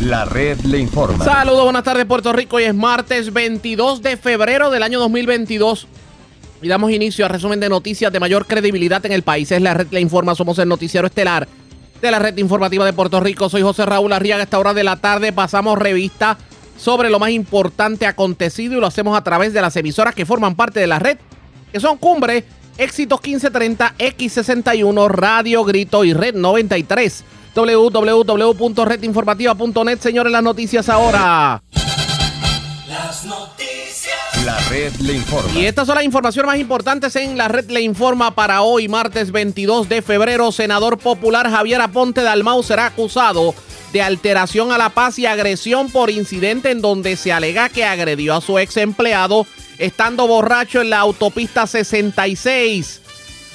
La red le informa. Saludos, buenas tardes Puerto Rico. Hoy es martes 22 de febrero del año 2022. Y damos inicio a resumen de noticias de mayor credibilidad en el país. Es la red le informa. Somos el noticiero estelar de la red informativa de Puerto Rico. Soy José Raúl Arriaga. A esta hora de la tarde pasamos revista sobre lo más importante acontecido y lo hacemos a través de las emisoras que forman parte de la red, que son Cumbre, Éxitos 1530, X61, Radio Grito y Red 93 www.redinformativa.net. Señores, las noticias ahora. Las noticias. La red le informa. Y estas son las informaciones más importantes en la red le informa para hoy, martes 22 de febrero. Senador popular Javier Aponte Dalmau será acusado de alteración a la paz y agresión por incidente en donde se alega que agredió a su ex empleado estando borracho en la autopista 66.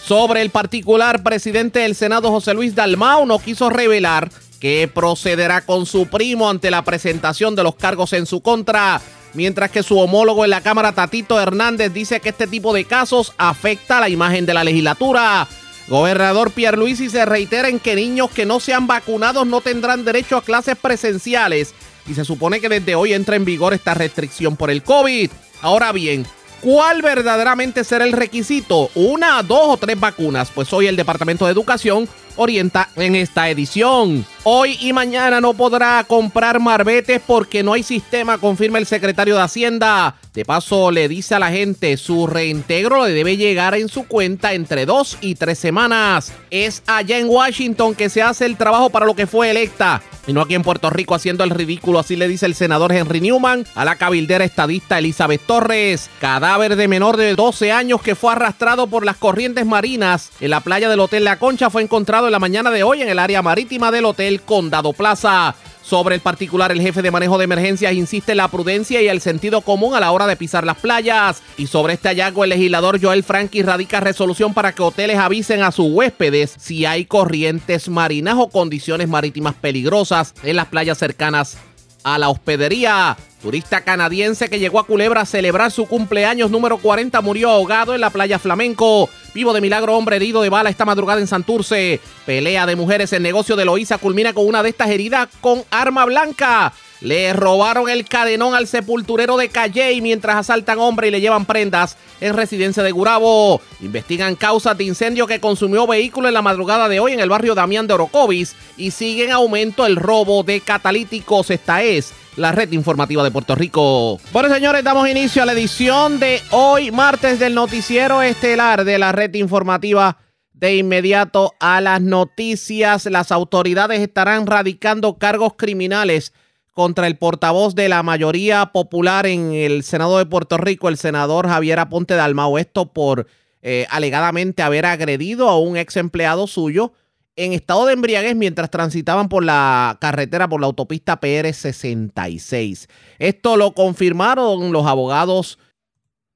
Sobre el particular, presidente del Senado José Luis Dalmau no quiso revelar que procederá con su primo ante la presentación de los cargos en su contra, mientras que su homólogo en la Cámara Tatito Hernández dice que este tipo de casos afecta a la imagen de la legislatura. Gobernador Pierluisi se reitera en que niños que no sean vacunados no tendrán derecho a clases presenciales y se supone que desde hoy entra en vigor esta restricción por el COVID. Ahora bien, ¿Cuál verdaderamente será el requisito? ¿Una, dos o tres vacunas? Pues hoy el Departamento de Educación orienta en esta edición. Hoy y mañana no podrá comprar marbetes porque no hay sistema, confirma el secretario de Hacienda. De paso, le dice a la gente, su reintegro le debe llegar en su cuenta entre dos y tres semanas. Es allá en Washington que se hace el trabajo para lo que fue electa. Y no aquí en Puerto Rico haciendo el ridículo, así le dice el senador Henry Newman a la cabildera estadista Elizabeth Torres. Cadáver de menor de 12 años que fue arrastrado por las corrientes marinas en la playa del Hotel La Concha fue encontrado en la mañana de hoy en el área marítima del Hotel Condado Plaza. Sobre el particular, el jefe de manejo de emergencias insiste en la prudencia y el sentido común a la hora de pisar las playas. Y sobre este hallazgo, el legislador Joel Frankie radica resolución para que hoteles avisen a sus huéspedes si hay corrientes marinas o condiciones marítimas peligrosas en las playas cercanas a la hospedería. Turista canadiense que llegó a Culebra a celebrar su cumpleaños número 40 murió ahogado en la playa Flamenco. Vivo de milagro, hombre herido de bala esta madrugada en Santurce. Pelea de mujeres en negocio de Loíza culmina con una de estas heridas con arma blanca. Le robaron el cadenón al sepulturero de Calle mientras asaltan hombre y le llevan prendas en residencia de Gurabo. Investigan causas de incendio que consumió vehículo en la madrugada de hoy en el barrio Damián de Orocovis y sigue en aumento el robo de catalíticos. Esta es la red informativa de Puerto Rico. Bueno, señores, damos inicio a la edición de hoy, martes, del noticiero estelar de la red informativa. De inmediato a las noticias, las autoridades estarán radicando cargos criminales contra el portavoz de la mayoría popular en el Senado de Puerto Rico, el senador Javier Aponte Dalmau. Esto por eh, alegadamente haber agredido a un ex empleado suyo en estado de embriaguez mientras transitaban por la carretera, por la autopista PR66. Esto lo confirmaron los abogados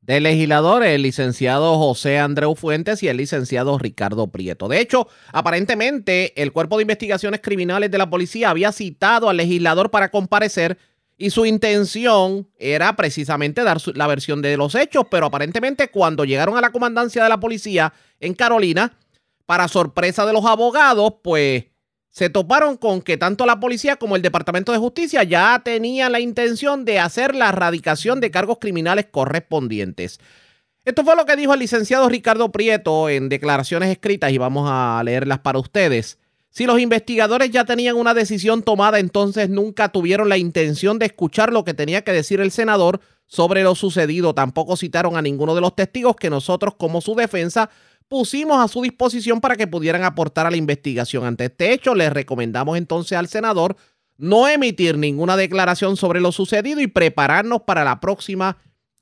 del legislador, el licenciado José Andreu Fuentes y el licenciado Ricardo Prieto. De hecho, aparentemente el Cuerpo de Investigaciones Criminales de la Policía había citado al legislador para comparecer y su intención era precisamente dar la versión de los hechos, pero aparentemente cuando llegaron a la comandancia de la policía en Carolina, para sorpresa de los abogados, pues se toparon con que tanto la policía como el Departamento de Justicia ya tenían la intención de hacer la erradicación de cargos criminales correspondientes. Esto fue lo que dijo el licenciado Ricardo Prieto en declaraciones escritas y vamos a leerlas para ustedes. Si los investigadores ya tenían una decisión tomada, entonces nunca tuvieron la intención de escuchar lo que tenía que decir el senador sobre lo sucedido. Tampoco citaron a ninguno de los testigos que nosotros como su defensa pusimos a su disposición para que pudieran aportar a la investigación. Ante este hecho, les recomendamos entonces al senador no emitir ninguna declaración sobre lo sucedido y prepararnos para la próxima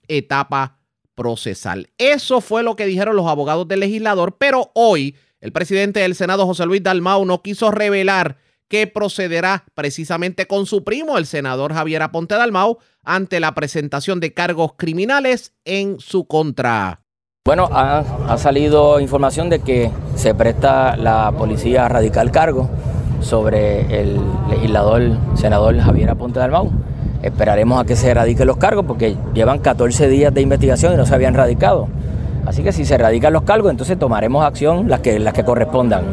etapa procesal. Eso fue lo que dijeron los abogados del legislador, pero hoy el presidente del Senado, José Luis Dalmau, no quiso revelar qué procederá precisamente con su primo, el senador Javier Aponte Dalmau, ante la presentación de cargos criminales en su contra. Bueno, ha, salido información de que se presta la policía a radical cargo sobre el legislador, senador Javier Aponte Dalmau. Esperaremos a que se radiquen los cargos porque llevan 14 días de investigación y no se habían radicado. Así que si se radican los cargos, entonces tomaremos acción las que, las que correspondan.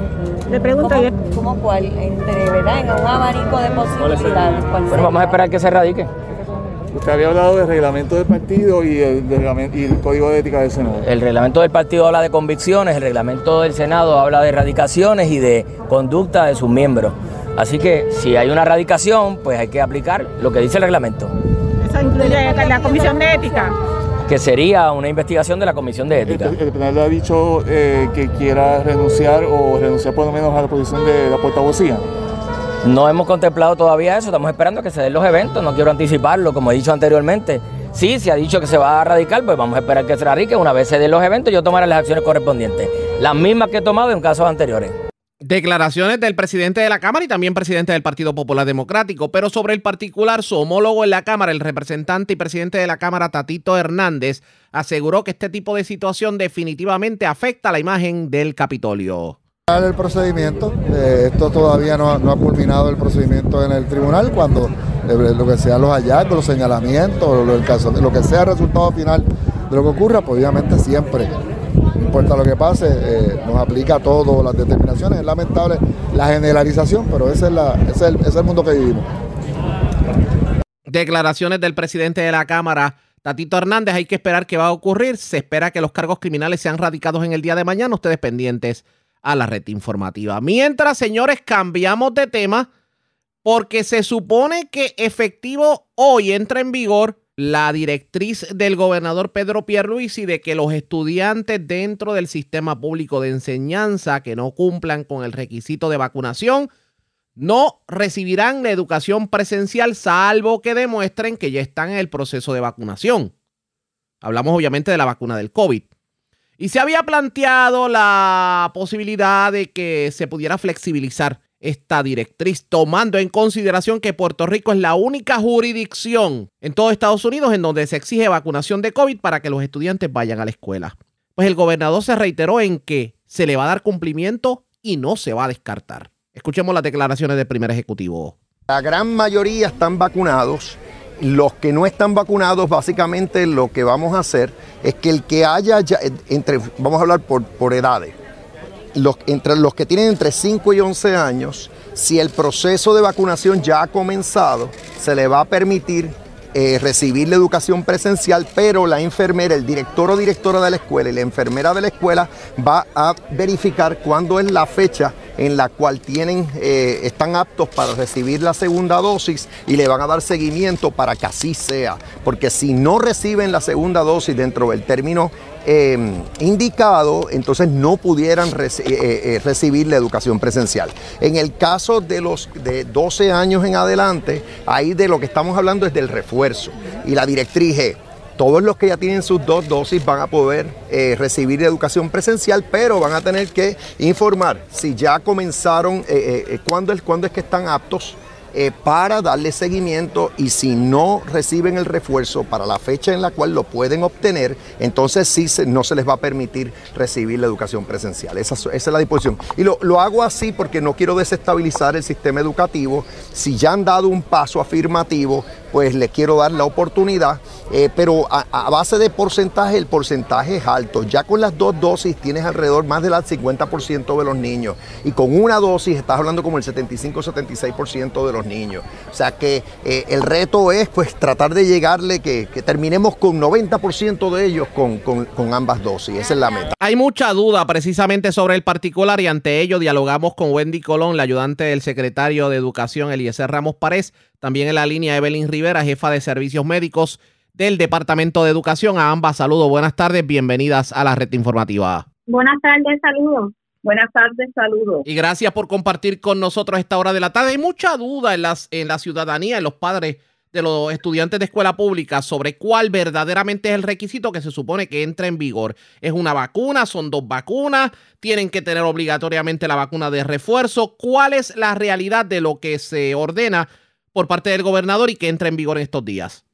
Le pregunto ¿Cómo, cuál? Entre, ¿verdad? En un abanico de posibilidades. bueno, vamos a esperar que se radique. Usted había hablado del reglamento del partido y el, y el, código de ética del Senado. El reglamento del partido habla de convicciones, el reglamento del Senado habla de erradicaciones y de conducta de sus miembros. Así que si hay una erradicación, pues hay que aplicar lo que dice el reglamento. ¿Eso incluye la comisión de ética? Que sería una investigación de la comisión de ética. El, el le ha dicho eh, que quiera renunciar o renunciar por lo menos a la posición de la portavocía. No hemos contemplado todavía eso, estamos esperando que se den los eventos, no quiero anticiparlo, como he dicho anteriormente. Sí, se ha dicho que se va a radicar, pues vamos a esperar que se radique. Una vez se den los eventos, yo tomaré las acciones correspondientes, las mismas que he tomado en casos anteriores. Declaraciones del presidente de la Cámara y también presidente del Partido Popular Democrático, pero sobre el particular, su homólogo en la Cámara, el representante y presidente de la Cámara, Tatito Hernández, aseguró que este tipo de situación definitivamente afecta la imagen del Capitolio el procedimiento. Eh, esto todavía no, ha culminado el procedimiento en el tribunal. Cuando eh, lo que sean los hallazgos, los señalamientos, lo, el caso, lo que sea el resultado final de lo que ocurra, pues obviamente siempre, no importa lo que pase, eh, nos aplica a todas las determinaciones. Es lamentable la generalización, pero ese es, la, ese es el mundo que vivimos. Declaraciones del presidente de la Cámara. Tatito Hernández, hay que esperar qué va a ocurrir. Se espera que los cargos criminales sean radicados en el día de mañana. Ustedes pendientes a la red informativa. Mientras, señores, cambiamos de tema porque se supone que efectivo hoy entra en vigor la directriz del gobernador Pedro Pierluisi de que los estudiantes dentro del sistema público de enseñanza que no cumplan con el requisito de vacunación no recibirán la educación presencial salvo que demuestren que ya están en el proceso de vacunación. Hablamos obviamente de la vacuna del COVID. Y se había planteado la posibilidad de que se pudiera flexibilizar esta directriz, tomando en consideración que Puerto Rico es la única jurisdicción en todo Estados Unidos en donde se exige vacunación de COVID para que los estudiantes vayan a la escuela. Pues el gobernador se reiteró en que se le va a dar cumplimiento y no se va a descartar. Escuchemos las declaraciones del primer ejecutivo. La gran mayoría están vacunados los que no están vacunados, básicamente lo que vamos a hacer es que el que haya ya, entre, vamos a hablar por, por edades, los, entre los que tienen entre 5 y 11 años, si el proceso de vacunación ya ha comenzado, se le va a permitir eh, recibir la educación presencial, pero la enfermera, el director o directora de la escuela y la enfermera de la escuela va a verificar cuándo es la fecha en la cual tienen, eh, están aptos para recibir la segunda dosis y le van a dar seguimiento para que así sea. Porque si no reciben la segunda dosis dentro del término Em, indicado, entonces no pudieran eh, eh, recibir la educación presencial. En el caso de los de 12 años en adelante, ahí de lo que estamos hablando es del refuerzo. Y la directriz es, todos los que ya tienen sus dos dosis van a poder eh, recibir educación presencial, pero van a tener que informar si ya comenzaron, es, cuándo es que están aptos eh, para darle seguimiento y si no reciben el refuerzo para la fecha en la cual lo pueden obtener, entonces sí no se les va a permitir recibir la educación presencial. Esa, es la disposición. Y lo, hago así porque no quiero desestabilizar el sistema educativo. Si ya han dado un paso afirmativo, pues les quiero dar la oportunidad, eh, pero a, base de porcentaje, el porcentaje es alto. Ya con las dos dosis tienes alrededor más del 50% de los niños y con una dosis estás hablando como el 75-76% de los niños. O sea que eh, el reto es pues tratar de llegarle, que, terminemos con 90% de ellos con, con, ambas dosis. Esa es la meta. Hay mucha duda precisamente sobre el particular y ante ello dialogamos con Wendy Colón, la ayudante del secretario de Educación Eliezer Ramos Párez, también en la línea Evelyn Rivera, jefa de servicios médicos del Departamento de Educación. A ambas saludos, buenas tardes, bienvenidas a la red informativa. Buenas tardes, saludos. Buenas tardes, saludos. Y gracias por compartir con nosotros esta hora de la tarde. Hay mucha duda en, las, en la ciudadanía, en los padres de los estudiantes de escuela pública sobre cuál verdaderamente es el requisito que se supone que entra en vigor. ¿Es una vacuna? ¿Son dos vacunas? ¿Tienen que tener obligatoriamente la vacuna de refuerzo? ¿Cuál es la realidad de lo que se ordena por parte del gobernador y que entra en vigor en estos días?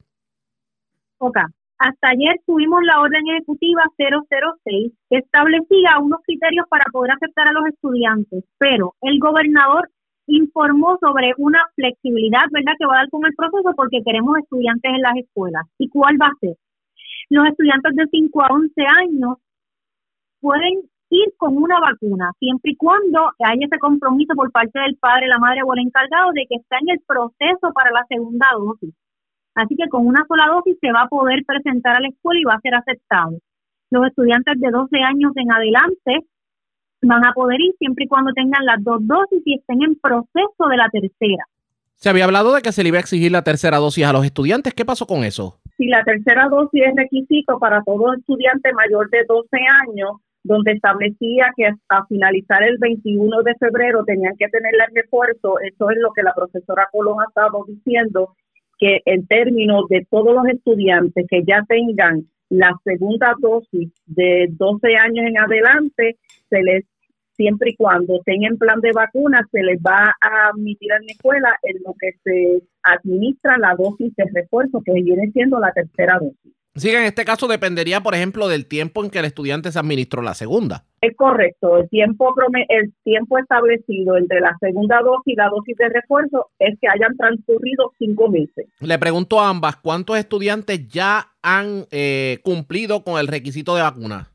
Ok, hasta ayer tuvimos la orden ejecutiva 006 que establecía unos criterios para poder aceptar a los estudiantes, pero el gobernador informó sobre una flexibilidad, ¿verdad?, que va a dar con el proceso porque queremos estudiantes en las escuelas. ¿Y cuál va a ser? Los estudiantes de 5 a 11 años pueden ir con una vacuna, siempre y cuando haya ese compromiso por parte del padre, la madre o el encargado de que está en el proceso para la segunda dosis. Así que con una sola dosis se va a poder presentar a la escuela y va a ser aceptado. Los estudiantes de 12 años en adelante van a poder ir siempre y cuando tengan las dos dosis y estén en proceso de la tercera. Se había hablado de que se le iba a exigir la tercera dosis a los estudiantes. ¿Qué pasó con eso? Si la tercera dosis es requisito para todo estudiante mayor de 12 años, donde establecía que hasta finalizar el 21 de febrero tenían que tener el refuerzo, eso es lo que la profesora Colón ha estado diciendo, que en términos de todos los estudiantes que ya tengan la segunda dosis de 12 años en adelante, se les siempre y cuando tengan plan de vacuna, se les va a admitir en la escuela en lo que se administra la dosis de refuerzo, que viene siendo la tercera dosis. Sí, en este caso dependería, por ejemplo, del tiempo en que el estudiante se administró la segunda. Es correcto, el tiempo el tiempo establecido entre la segunda dosis y la dosis de refuerzo es que hayan transcurrido cinco meses. Le pregunto a ambas, ¿cuántos estudiantes ya han eh, cumplido con el requisito de vacuna?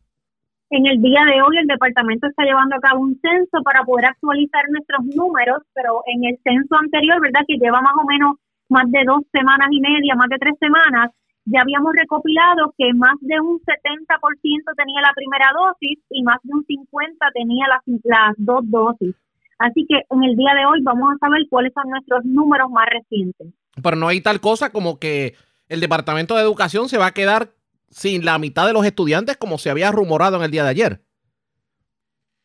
En el día de hoy el departamento está llevando a cabo un censo para poder actualizar nuestros números, pero en el censo anterior, ¿verdad? Que lleva más o menos más de dos semanas y media, más de tres semanas, ya habíamos recopilado que más de un 70% tenía la primera dosis y más de un 50% tenía las, las dos dosis. Así que en el día de hoy vamos a saber cuáles son nuestros números más recientes. Pero no hay tal cosa como que el Departamento de Educación se va a quedar sin la mitad de los estudiantes como se había rumorado en el día de ayer.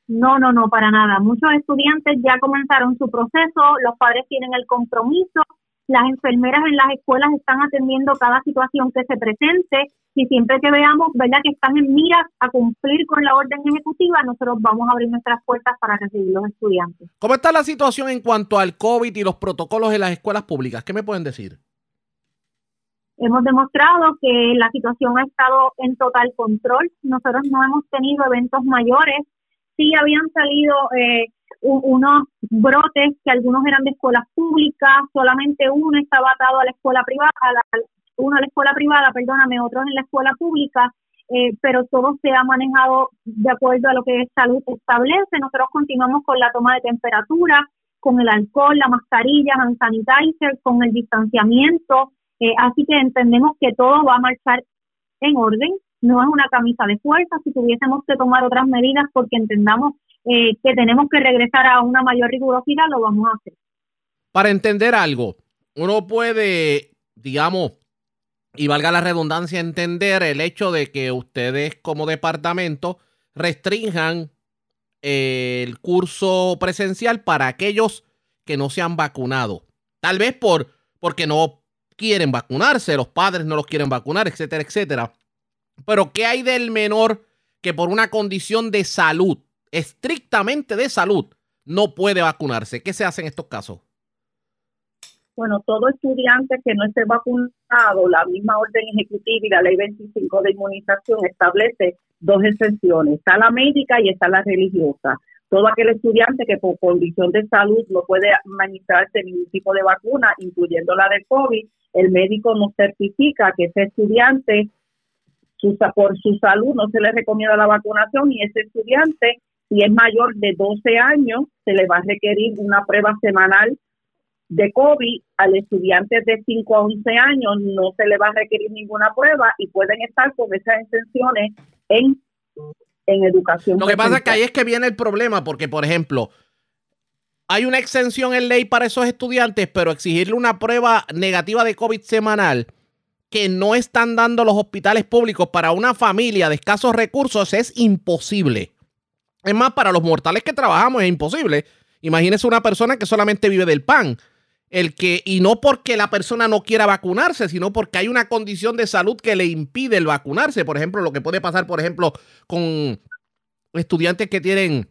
No, no, no, para nada. Muchos estudiantes ya comenzaron su proceso, los padres tienen el compromiso las enfermeras en las escuelas están atendiendo cada situación que se presente y siempre que veamos, ¿verdad?, que están en miras a cumplir con la orden ejecutiva, nosotros vamos a abrir nuestras puertas para recibir los estudiantes. ¿Cómo está la situación en cuanto al COVID y los protocolos en las escuelas públicas? ¿Qué me pueden decir? Hemos demostrado que la situación ha estado en total control. Nosotros no hemos tenido eventos mayores. Sí habían salido eh, unos brotes que algunos eran de escuelas públicas, solamente uno estaba atado a la escuela privada, uno a la escuela privada, perdóname, otro en la escuela pública, eh, pero todo se ha manejado de acuerdo a lo que salud establece. Nosotros continuamos con la toma de temperatura, con el alcohol, la mascarilla, hand sanitizer, con el distanciamiento, eh, así que entendemos que todo va a marchar en orden. No es una camisa de fuerza. Si tuviésemos que tomar otras medidas porque entendamos eh, que tenemos que regresar a una mayor rigurosidad, lo vamos a hacer. Para entender algo, uno puede, digamos, y valga la redundancia, entender el hecho de que ustedes como departamento restrinjan eh, el curso presencial para aquellos que no se han vacunado. Tal vez por porque no quieren vacunarse, los padres no los quieren vacunar, etcétera, etcétera. Pero ¿qué hay del menor que por una condición de salud estrictamente de salud no puede vacunarse. ¿Qué se hace en estos casos? Bueno, todo estudiante que no esté vacunado, la misma orden ejecutiva y la ley 25 de inmunización establece dos excepciones. Está la médica y está la religiosa. Todo aquel estudiante que por condición de salud no puede administrarse ningún tipo de vacuna, incluyendo la de COVID, el médico nos certifica que ese estudiante por su salud no se le recomienda la vacunación y ese estudiante si es mayor de 12 años, se le va a requerir una prueba semanal de COVID. Al estudiante de 5 a 11 años no se le va a requerir ninguna prueba y pueden estar con esas intenciones en, en educación. Lo que pasa es que ahí es que viene el problema, porque, por ejemplo, hay una exención en ley para esos estudiantes, pero exigirle una prueba negativa de COVID semanal que no están dando los hospitales públicos para una familia de escasos recursos es imposible. Es más, para los mortales que trabajamos es imposible. Imagínese una persona que solamente vive del pan. El que, y no porque la persona no quiera vacunarse, sino porque hay una condición de salud que le impide el vacunarse. Por ejemplo, lo que puede pasar, por ejemplo, con estudiantes que tienen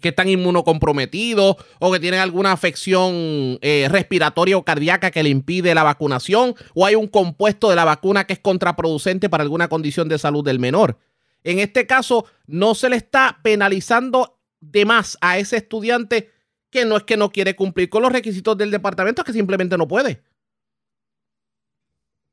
que están inmunocomprometidos o que tienen alguna afección eh, respiratoria o cardíaca que le impide la vacunación o hay un compuesto de la vacuna que es contraproducente para alguna condición de salud del menor. En este caso, no se le está penalizando de más a ese estudiante que no es que no quiere cumplir con los requisitos del departamento, es que simplemente no puede.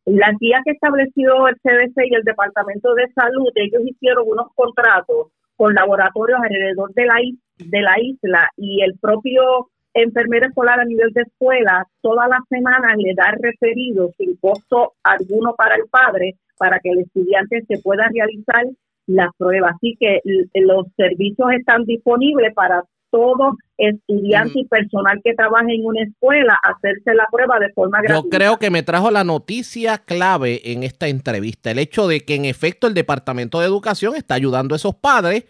La guía que estableció el CDC y el Departamento de Salud, ellos hicieron unos contratos con laboratorios alrededor de la, de la isla y el propio enfermero escolar a nivel de escuela todas las semanas le da referido sin costo alguno para el padre para que el estudiante se pueda realizar la prueba. Así que los servicios están disponibles para todo estudiante y personal que trabaje en una escuela hacerse la prueba de forma gratuita. Yo creo que me trajo la noticia clave en esta entrevista, el hecho de que en efecto el Departamento de Educación está ayudando a esos padres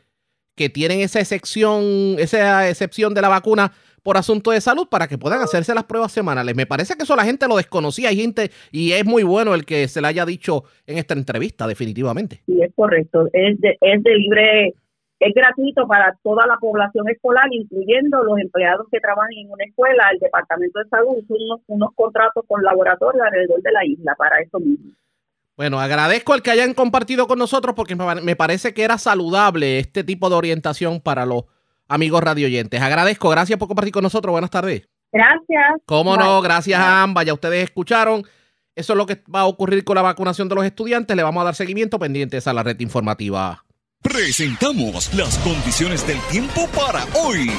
que tienen esa excepción, esa excepción de la vacuna por asunto de salud para que puedan hacerse las pruebas semanales. Me parece que eso la gente lo desconocía, hay gente y es muy bueno el que se le haya dicho en esta entrevista, definitivamente. Sí, es correcto, es de, es de libre es gratuito para toda la población escolar, incluyendo los empleados que trabajan en una escuela. El Departamento de Salud hizo unos, unos contratos con laboratorios alrededor de la isla para eso mismo. Bueno, agradezco el que hayan compartido con nosotros porque me parece que era saludable este tipo de orientación para los amigos radioyentes. Agradezco, gracias por compartir con nosotros. Buenas tardes. Gracias. Cómo no, gracias a ambas. Ya ustedes escucharon. Eso es lo que va a ocurrir con la vacunación de los estudiantes. Le vamos a dar seguimiento pendientes a la red informativa. Presentamos las condiciones del tiempo para hoy.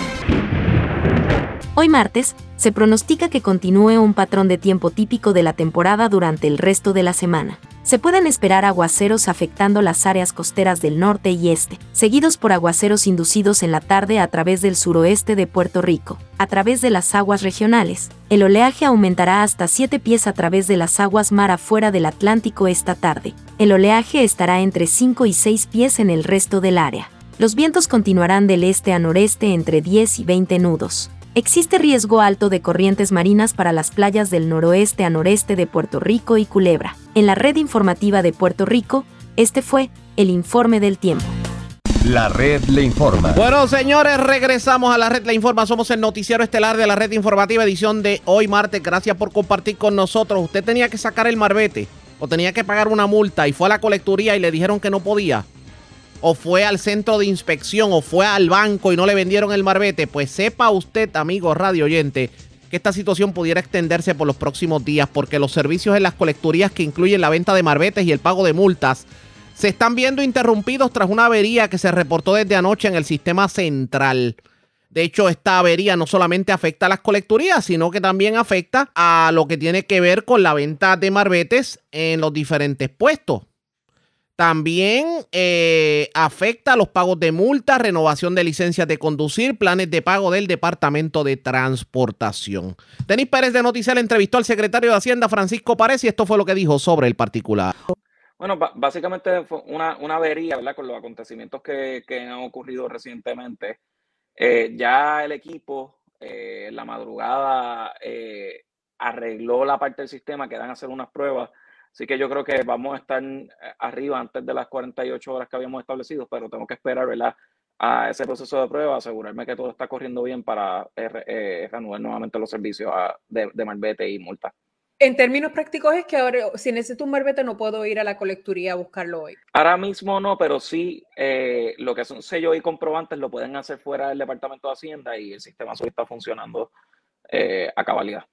Hoy martes, se pronostica que continúe un patrón de tiempo típico de la temporada durante el resto de la semana. Se pueden esperar aguaceros afectando las áreas costeras del norte y este, seguidos por aguaceros inducidos en la tarde a través del suroeste de Puerto Rico. A través de las aguas regionales, el oleaje aumentará hasta 7 pies a través de las aguas mar afuera del Atlántico esta tarde. El oleaje estará entre 5 y 6 pies en el resto del área. Los vientos continuarán del este a noreste entre 10 y 20 nudos. Existe riesgo alto de corrientes marinas para las playas del noroeste a noreste de Puerto Rico y Culebra. En la red informativa de Puerto Rico, este fue el informe del tiempo. La red le informa. Bueno, señores, regresamos a la red le informa. Somos el noticiero estelar de la red informativa, edición de hoy martes. Gracias por compartir con nosotros. Usted tenía que sacar el marbete o tenía que pagar una multa y fue a la colecturía y le dijeron que no podía o fue al centro de inspección o fue al banco y no le vendieron el marbete, pues sepa usted, amigo radio oyente, que esta situación pudiera extenderse por los próximos días porque los servicios en las colecturías que incluyen la venta de marbetes y el pago de multas se están viendo interrumpidos tras una avería que se reportó desde anoche en el sistema central. De hecho, esta avería no solamente afecta a las colecturías, sino que también afecta a lo que tiene que ver con la venta de marbetes en los diferentes puestos. También eh, afecta los pagos de multas, renovación de licencias de conducir, planes de pago del Departamento de Transportación. Denis Pérez de Noticias entrevistó al secretario de Hacienda, Francisco Párez, y esto fue lo que dijo sobre el particular. Bueno, básicamente fue una, avería. Con los acontecimientos que, han ocurrido recientemente. Eh, ya el equipo, eh, la madrugada, arregló la parte del sistema, quedan a hacer unas pruebas Así que yo creo que vamos a estar eh, arriba antes de las 48 horas que habíamos establecido, pero tengo que esperar, ¿verdad? A ese proceso de prueba, asegurarme que todo está corriendo bien para eh, reanudar nuevamente los servicios ah, de, de marbete y multa. En términos prácticos es que ahora, si necesito un marbete, no puedo ir a la colecturía a buscarlo hoy. Ahora mismo no, pero sí eh, lo que son sellos y comprobantes lo pueden hacer fuera del Departamento de Hacienda y el sistema está funcionando a cabalidad.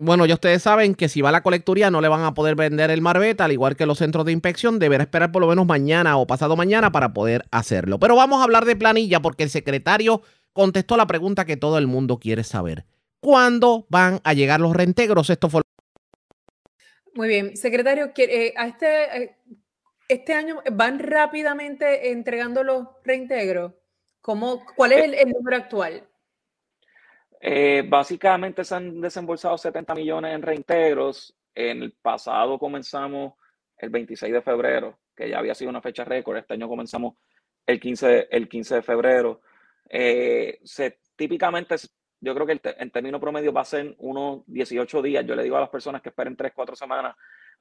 Bueno, ya ustedes saben que si va la colecturía no le van a poder vender el marbete, al igual que los centros de inspección, deberá esperar por lo menos mañana o pasado mañana para poder hacerlo. Pero vamos a hablar de planilla porque el secretario contestó la pregunta que todo el mundo quiere saber. ¿Cuándo van a llegar los reintegros? Esto fue... Muy bien, secretario, eh, a este, eh, este año van rápidamente entregando los reintegros. ¿Cómo, ¿Cuál es el número actual? Eh, básicamente se han desembolsado 70 millones en reintegros. En el pasado comenzamos el 26 de febrero, que ya había sido una fecha récord. Este año comenzamos el 15, el 15 de febrero. Eh, se, típicamente, yo creo que en término promedio va a ser unos 18 días. Yo le digo a las personas que esperen 3, 4 semanas.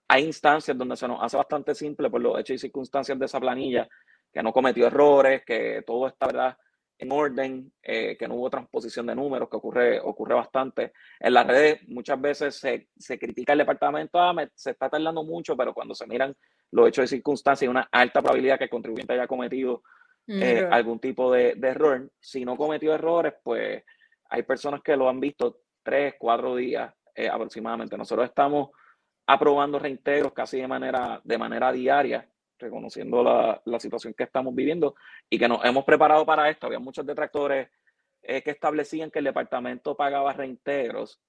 Hay instancias donde se nos hace bastante simple por los hechos y circunstancias de esa planilla, que no cometió errores, que todo está, ¿verdad? En orden, eh, que no hubo transposición de números, que ocurre, ocurre bastante. En las redes muchas veces se, se critica el departamento, ah, se está tardando mucho, pero cuando se miran los hechos de circunstancia hay una alta probabilidad que el contribuyente haya cometido eh, algún tipo de, de, error. Si no cometió errores, pues hay personas que lo han visto tres, cuatro días eh, aproximadamente. Nosotros estamos aprobando reintegros casi de manera, de manera diaria reconociendo la, la, situación que estamos viviendo y que nos hemos preparado para esto. Había muchos detractores eh, que establecían que el departamento pagaba reintegros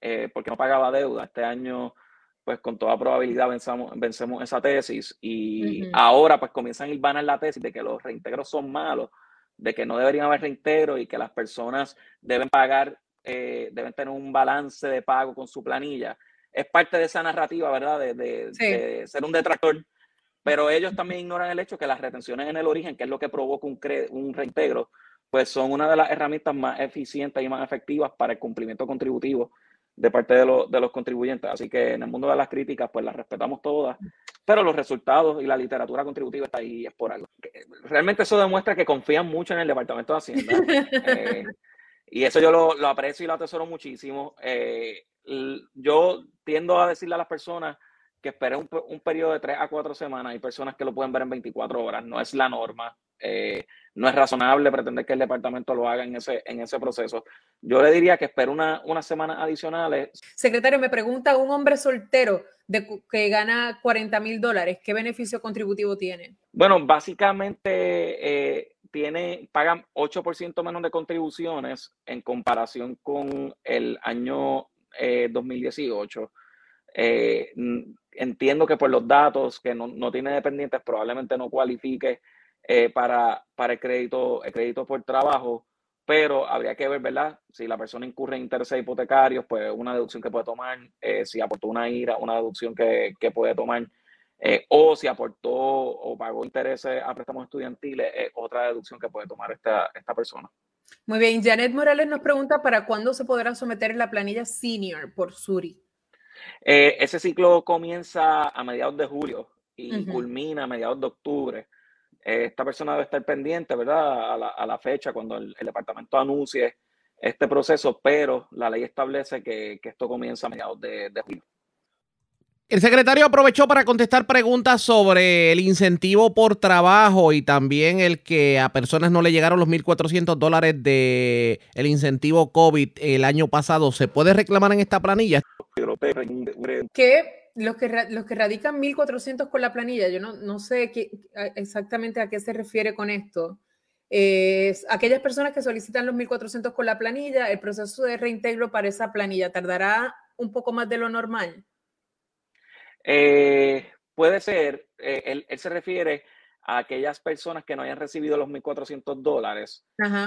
eh, porque no pagaba deuda. Este año, pues con toda probabilidad vencemos, vencemos esa tesis y ahora pues comienzan a ir van en la tesis de que los reintegros son malos, de que no deberían haber reintegros y que las personas deben pagar, eh, deben tener un balance de pago con su planilla. Es parte de esa narrativa, ¿verdad? De, de, ser un detractor pero ellos también ignoran el hecho que las retenciones en el origen, que es lo que provoca un, un reintegro, pues son una de las herramientas más eficientes y más efectivas para el cumplimiento contributivo de parte de, de, los contribuyentes. Así que en el mundo de las críticas, pues las respetamos todas, pero los resultados y la literatura contributiva está ahí es por algo. Realmente eso demuestra que confían mucho en el Departamento de Hacienda. Eh, y eso yo lo, lo, aprecio y lo atesoro muchísimo. Eh, yo tiendo a decirle a las personas que esperen un, un, periodo de tres a cuatro semanas. Hay personas que lo pueden ver en 24 horas, no es la norma. Eh, no es razonable pretender que el departamento lo haga en ese, en ese proceso. Yo le diría que espero una, unas semanas adicionales. Secretario, me pregunta un hombre soltero de, que gana 40 mil dólares, ¿qué beneficio contributivo tiene? Bueno, básicamente eh, tiene, pagan 8% menos de contribuciones en comparación con el año 2018. Eh, entiendo que por los datos que no, no tiene dependientes probablemente no cualifique eh, para, para el, crédito, el crédito por trabajo, pero habría que ver, ¿verdad? Si la persona incurre en intereses hipotecarios, pues una deducción que puede tomar, eh, si aportó una IRA, una deducción que, que puede tomar, o si aportó o pagó intereses a préstamos estudiantiles, otra deducción que puede tomar esta, esta persona. Muy bien, Janet Morales nos pregunta para cuándo se podrá someter la planilla senior por Suri. Ese ciclo comienza a mediados de julio y culmina a mediados de octubre esta persona debe estar pendiente, ¿verdad? A la, fecha cuando el, departamento anuncie este proceso, pero la ley establece que, esto comienza a mediados de, julio. El secretario aprovechó para contestar preguntas sobre el incentivo por trabajo y también el que a personas no le llegaron los 1.400 dólares de el incentivo COVID el año pasado. ¿Se puede reclamar en esta planilla? ¿Qué los que, los que radican 1.400 con la planilla, yo no, no sé qué, exactamente a qué se refiere con esto. aquellas personas que solicitan los 1.400 con la planilla, el proceso de reintegro para esa planilla tardará un poco más de lo normal. Eh, puede ser, eh, él, él, se refiere a aquellas personas que no hayan recibido los 1.400 dólares,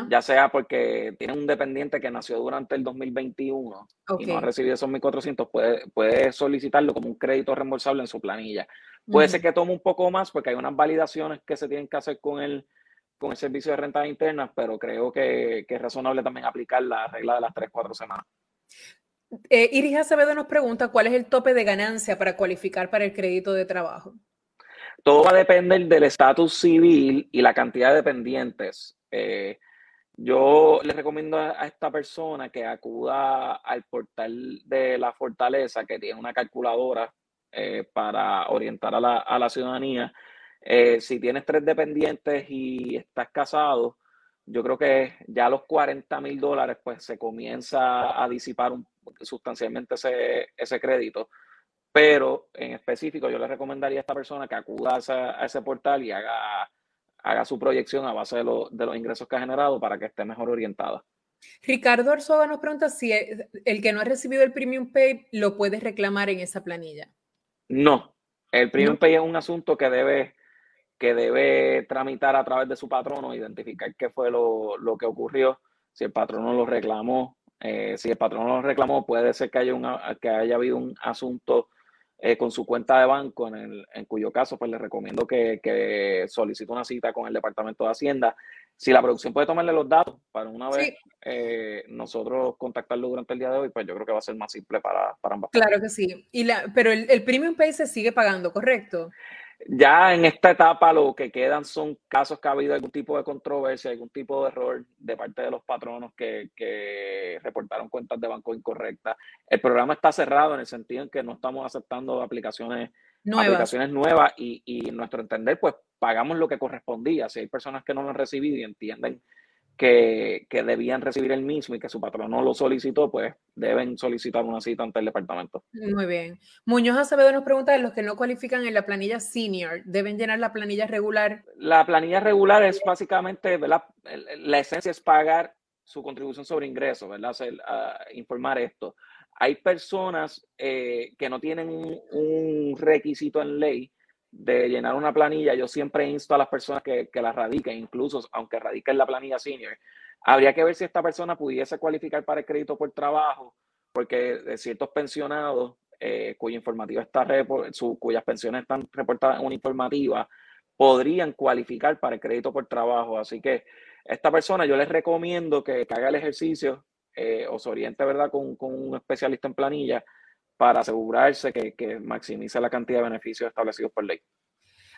ya sea porque tienen un dependiente que nació durante el 2021 y no ha recibido esos 1.400, puede, puede solicitarlo como un crédito reembolsable en su planilla. Puede ser que tome un poco más porque hay unas validaciones que se tienen que hacer con el, con el servicio de rentas internas, pero creo que, que es razonable también aplicar la regla de las 3-4 semanas. Eh, Iris Acevedo nos pregunta cuál es el tope de ganancia para cualificar para el crédito de trabajo. Todo va a depender del estatus civil y la cantidad de dependientes. Eh, yo le recomiendo a, esta persona que acuda al portal de la fortaleza, que tiene una calculadora eh, para orientar a la, ciudadanía. Eh, si tienes tres dependientes y estás casado, yo creo que ya a los 40 mil dólares, pues se comienza a disipar sustancialmente ese, ese crédito pero en específico yo le recomendaría a esta persona que acuda a, ese portal y haga, haga su proyección a base de, los ingresos que ha generado para que esté mejor orientada. Ricardo Arzoga nos pregunta si el, que no ha recibido el Premium Pay lo puede reclamar en esa planilla. No, el Premium Pay es un asunto que debe, que debe tramitar a través de su patrono, identificar qué fue lo, que ocurrió, si el patrono lo reclamó, eh, si el patrono lo reclamó, puede ser que haya, una, que haya habido un asunto eh, con su cuenta de banco, en, el, en cuyo caso pues le recomiendo que, que, solicite una cita con el Departamento de Hacienda. Si la producción puede tomarle los datos para una vez eh, nosotros contactarlo durante el día de hoy, pues yo creo que va a ser más simple para, para ambas. Claro que sí. Y la, pero el, el Premium Pay se sigue pagando, ¿correcto? Ya en esta etapa lo que quedan son casos que ha habido algún tipo de controversia, algún tipo de error de parte de los patronos que, que reportaron cuentas de banco incorrectas. El programa está cerrado en el sentido en que no estamos aceptando aplicaciones nuevas, aplicaciones nuevas y, y en nuestro entender pues pagamos lo que correspondía. Si hay personas que no lo han recibido y entienden que, que, debían recibir el mismo y que su patrón no lo solicitó, pues deben solicitar una cita ante el departamento. Muy bien. Muñoz Acevedo nos pregunta, los que no cualifican en la planilla senior, ¿deben llenar la planilla regular? La planilla regular es básicamente, ¿verdad? La esencia es pagar su contribución sobre ingresos, ¿verdad? Hacer, uh, informar esto. Hay personas eh, que no tienen un, un requisito en ley, de llenar una planilla, yo siempre insto a las personas que, que la radiquen, incluso aunque radiquen la planilla senior. Habría que ver si esta persona pudiese cualificar para el crédito por trabajo, porque de ciertos pensionados eh, cuya informativa está su, cuyas pensiones están reportadas en una informativa, podrían cualificar para el crédito por trabajo. Así que esta persona yo les recomiendo que, haga el ejercicio eh, o se oriente ¿verdad? Con, con un especialista en planilla para asegurarse que, que maximice la cantidad de beneficios establecidos por ley.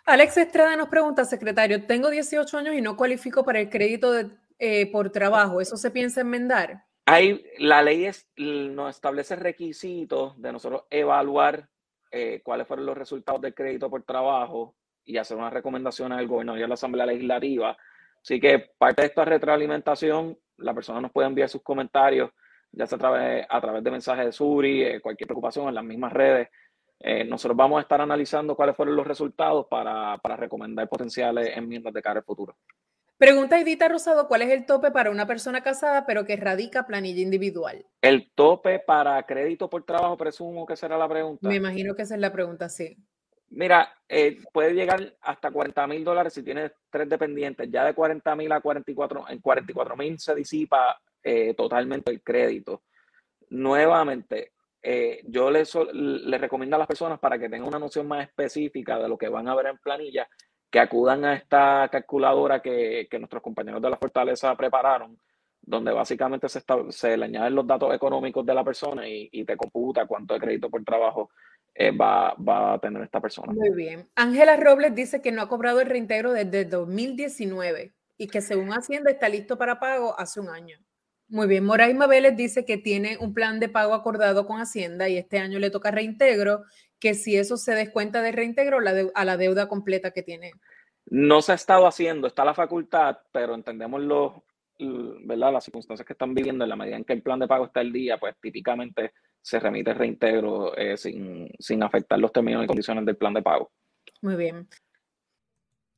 Alex Estrada nos pregunta, secretario, tengo 18 años y no cualifico para el crédito de, eh, por trabajo. ¿Eso se piensa enmendar? Hay, la ley es, nos establece requisitos de nosotros evaluar eh, cuáles fueron los resultados del crédito por trabajo y hacer una recomendación al gobierno y a la Asamblea Legislativa. Así que parte de esta retroalimentación, la persona nos puede enviar sus comentarios ya sea a través, a través de mensajes de Suri, eh, cualquier preocupación en las mismas redes. Eh, nosotros vamos a estar analizando cuáles fueron los resultados para, para recomendar potenciales enmiendas de cara al futuro. Pregunta Edita Rosado, ¿cuál es el tope para una persona casada pero que radica planilla individual? El tope para crédito por trabajo, presumo que será la pregunta. Me imagino que esa es la pregunta, sí. Mira, eh, puede llegar hasta 40 mil dólares si tienes tres dependientes. Ya de 40 mil a 44, en 44 mil se disipa eh, totalmente el crédito. Nuevamente, eh, yo les, recomiendo a las personas para que tengan una noción más específica de lo que van a ver en planilla, que acudan a esta calculadora que, nuestros compañeros de la Fortaleza prepararon, donde básicamente se, se le añaden los datos económicos de la persona y, te computa cuánto de crédito por trabajo eh, va, va, a tener esta persona. Muy bien. Ángela Robles dice que no ha cobrado el reintegro desde 2019 y que según Hacienda está listo para pago hace un año. Muy bien, Moraima Vélez dice que tiene un plan de pago acordado con Hacienda y este año le toca reintegro, que si eso se descuenta de reintegro a la deuda completa que tiene. No se ha estado haciendo, está la facultad, pero entendemos los, ¿verdad? las circunstancias que están viviendo en la medida en que el plan de pago está al día, pues típicamente se remite reintegro eh, sin, sin afectar los términos y condiciones del plan de pago. Muy bien.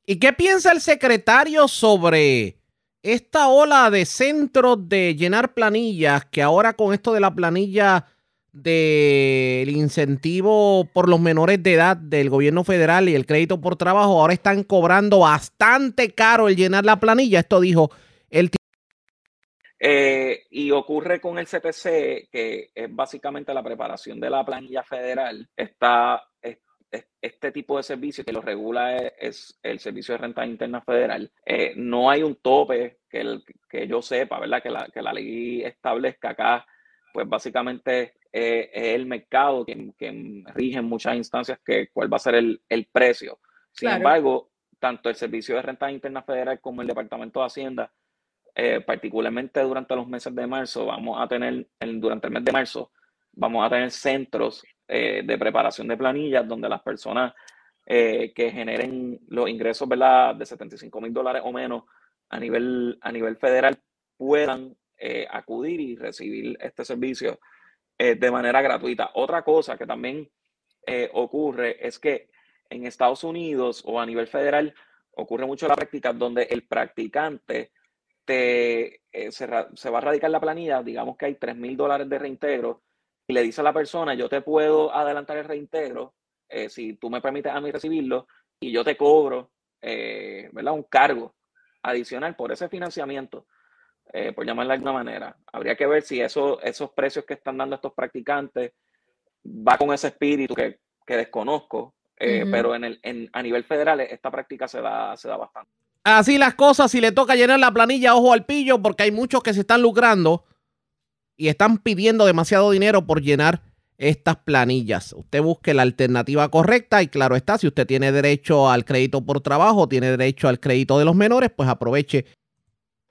¿Y qué piensa el secretario sobre esta ola de centros de llenar planillas, que ahora con esto de la planilla del incentivo por los menores de edad del gobierno federal y el crédito por trabajo, ahora están cobrando bastante caro el llenar la planilla. Esto dijo el eh, y ocurre con el CPC, que es básicamente la preparación de la planilla federal. Está, este tipo de servicio que lo regula es, el Servicio de Renta Interna Federal. Eh, no hay un tope que, el, que yo sepa, ¿verdad? Que la, que la ley establezca acá, pues básicamente eh, es el mercado quien, rige en muchas instancias que, cuál va a ser el, precio. Sin embargo, tanto el Servicio de Renta Interna Federal como el Departamento de Hacienda, eh, particularmente durante los meses de marzo, vamos a tener, durante el mes de marzo, vamos a tener centros eh, de preparación de planillas donde las personas eh, que generen los ingresos ¿verdad? de 75 mil dólares o menos a nivel, a nivel federal puedan eh, acudir y recibir este servicio de manera gratuita. Otra cosa que también ocurre es que en Estados Unidos o a nivel federal ocurre mucho la práctica donde el practicante te, se, va a radicar la planilla, digamos que hay 3 mil dólares de reintegro y le dice a la persona, yo te puedo adelantar el reintegro eh, si tú me permites a mí recibirlo y yo te cobro, eh, ¿verdad? Un cargo adicional por ese financiamiento, eh, por llamarlo de alguna manera. Habría que ver si eso, esos precios que están dando estos practicantes va con ese espíritu que, desconozco, pero en el, en, a nivel federal esta práctica se da, se da bastante. Así las cosas, si le toca llenar la planilla, ojo al pillo, porque hay muchos que se están lucrando y están pidiendo demasiado dinero por llenar estas planillas. Usted busque la alternativa correcta y claro está, si usted tiene derecho al crédito por trabajo, tiene derecho al crédito de los menores, pues aproveche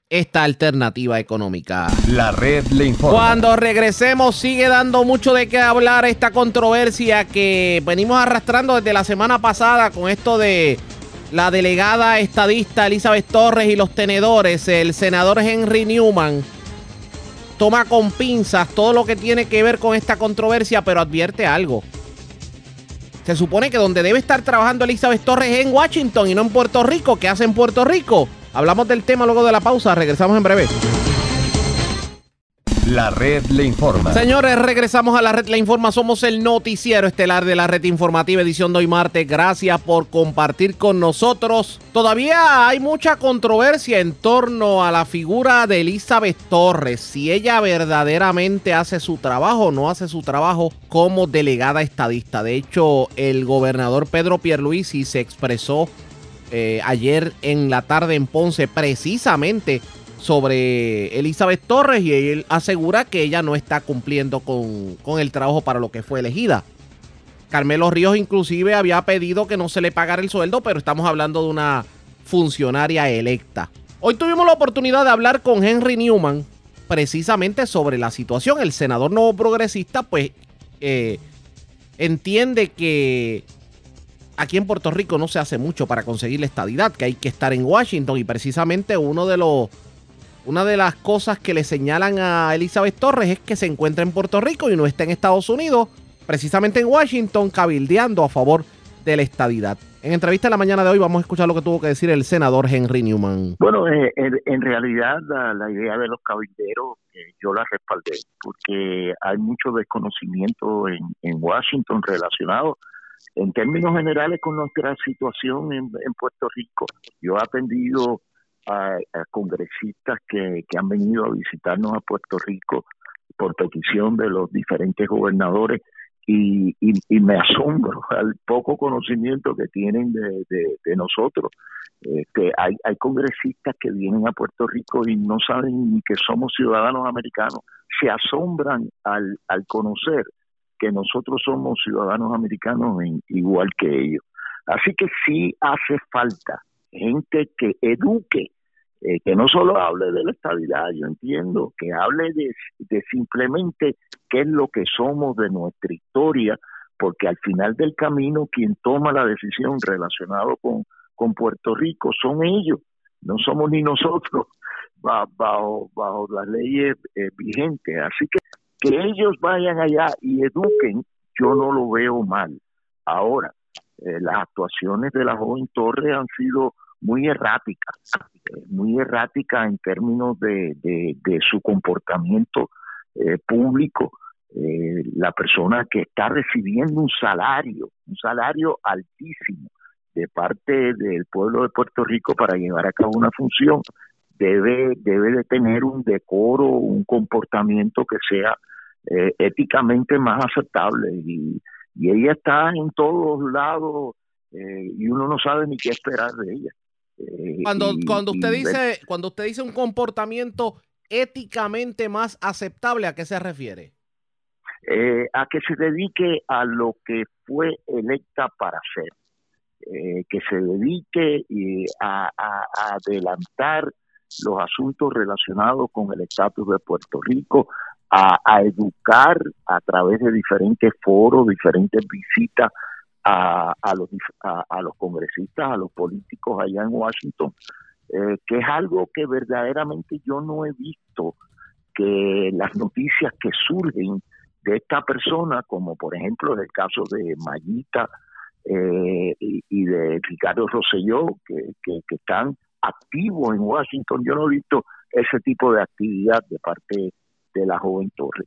esta alternativa económica. La red le informa. Cuando regresemos sigue dando mucho de qué hablar esta controversia que venimos arrastrando desde la semana pasada con esto de la delegada estadista Elizabeth Torres y los tenedores, el senador Henry Newman, toma con pinzas todo lo que tiene que ver con esta controversia, pero advierte algo. Se supone que donde debe estar trabajando Elizabeth Torres es en Washington y no en Puerto Rico. ¿Qué hace en Puerto Rico? Hablamos del tema luego de la pausa. Regresamos en breve. La red le informa. Señores, regresamos a la red le informa. Somos el noticiero estelar de la red informativa edición de hoy martes. Gracias por compartir con nosotros. Todavía hay mucha controversia en torno a la figura de Elizabeth Torres. Si ella verdaderamente hace su trabajo o no hace su trabajo como delegada estadista. De hecho, el gobernador Pedro Pierluisi se expresó eh, ayer en la tarde en Ponce precisamente sobre Elizabeth Torres y él asegura que ella no está cumpliendo con, con, el trabajo para lo que fue elegida. Carmelo Ríos inclusive había pedido que no se le pagara el sueldo, pero estamos hablando de una funcionaria electa. Hoy tuvimos la oportunidad de hablar con Henry Newman precisamente sobre la situación. El senador nuevo progresista pues eh, entiende que aquí en Puerto Rico no se hace mucho para conseguir la estadidad, que hay que estar en Washington y precisamente uno de los una de las cosas que le señalan a Elizabeth Torres es que se encuentra en Puerto Rico y no está en Estados Unidos, precisamente en Washington, cabildeando a favor de la estadidad. En entrevista de la mañana de hoy vamos a escuchar lo que tuvo que decir el senador Henry Newman. Bueno, eh, en, realidad la, idea de los cabilderos eh, yo la respaldé porque hay mucho desconocimiento en, Washington relacionado en términos generales con nuestra situación en, en Puerto Rico. Yo he atendido a, congresistas que, han venido a visitarnos a Puerto Rico por petición de los diferentes gobernadores y, y, me asombro al poco conocimiento que tienen de, nosotros. que hay, hay congresistas que vienen a Puerto Rico y no saben ni que somos ciudadanos americanos. Se asombran al, al conocer que nosotros somos ciudadanos americanos igual que ellos. Así que sí hace falta gente que eduque eh, que no solo hable de la estabilidad, yo entiendo, que hable de, simplemente qué es lo que somos de nuestra historia, porque al final del camino quien toma la decisión relacionado con, con Puerto Rico son ellos, no somos ni nosotros bajo, bajo las leyes eh, vigentes. Así que que ellos vayan allá y eduquen, yo no lo veo mal. Ahora, eh, las actuaciones de la joven Torre han sido muy errática, muy errática en términos de, de, su comportamiento eh, público. Eh, la persona que está recibiendo un salario, un salario altísimo de parte del pueblo de Puerto Rico para llevar a cabo una función, debe, debe de tener un decoro, un comportamiento que sea eh, éticamente más aceptable. Y ella está en todos lados y uno no sabe ni qué esperar de ella. Eh, cuando, cuando usted dice, cuando usted dice un comportamiento éticamente más aceptable, ¿a qué se refiere? Eh, a que se dedique a lo que fue electa para hacer, eh, que se dedique a, adelantar los asuntos relacionados con el estatus de Puerto Rico, a, educar a través de diferentes foros, diferentes visitas a, a, los, a, los congresistas, a los políticos allá en Washington, eh, que es algo que verdaderamente yo no he visto que las noticias que surgen de esta persona, como por ejemplo en el caso de Mayita eh, y, de Ricardo Rosselló, que, que, que, están activos en Washington, yo no he visto ese tipo de actividad de parte de la joven Torres.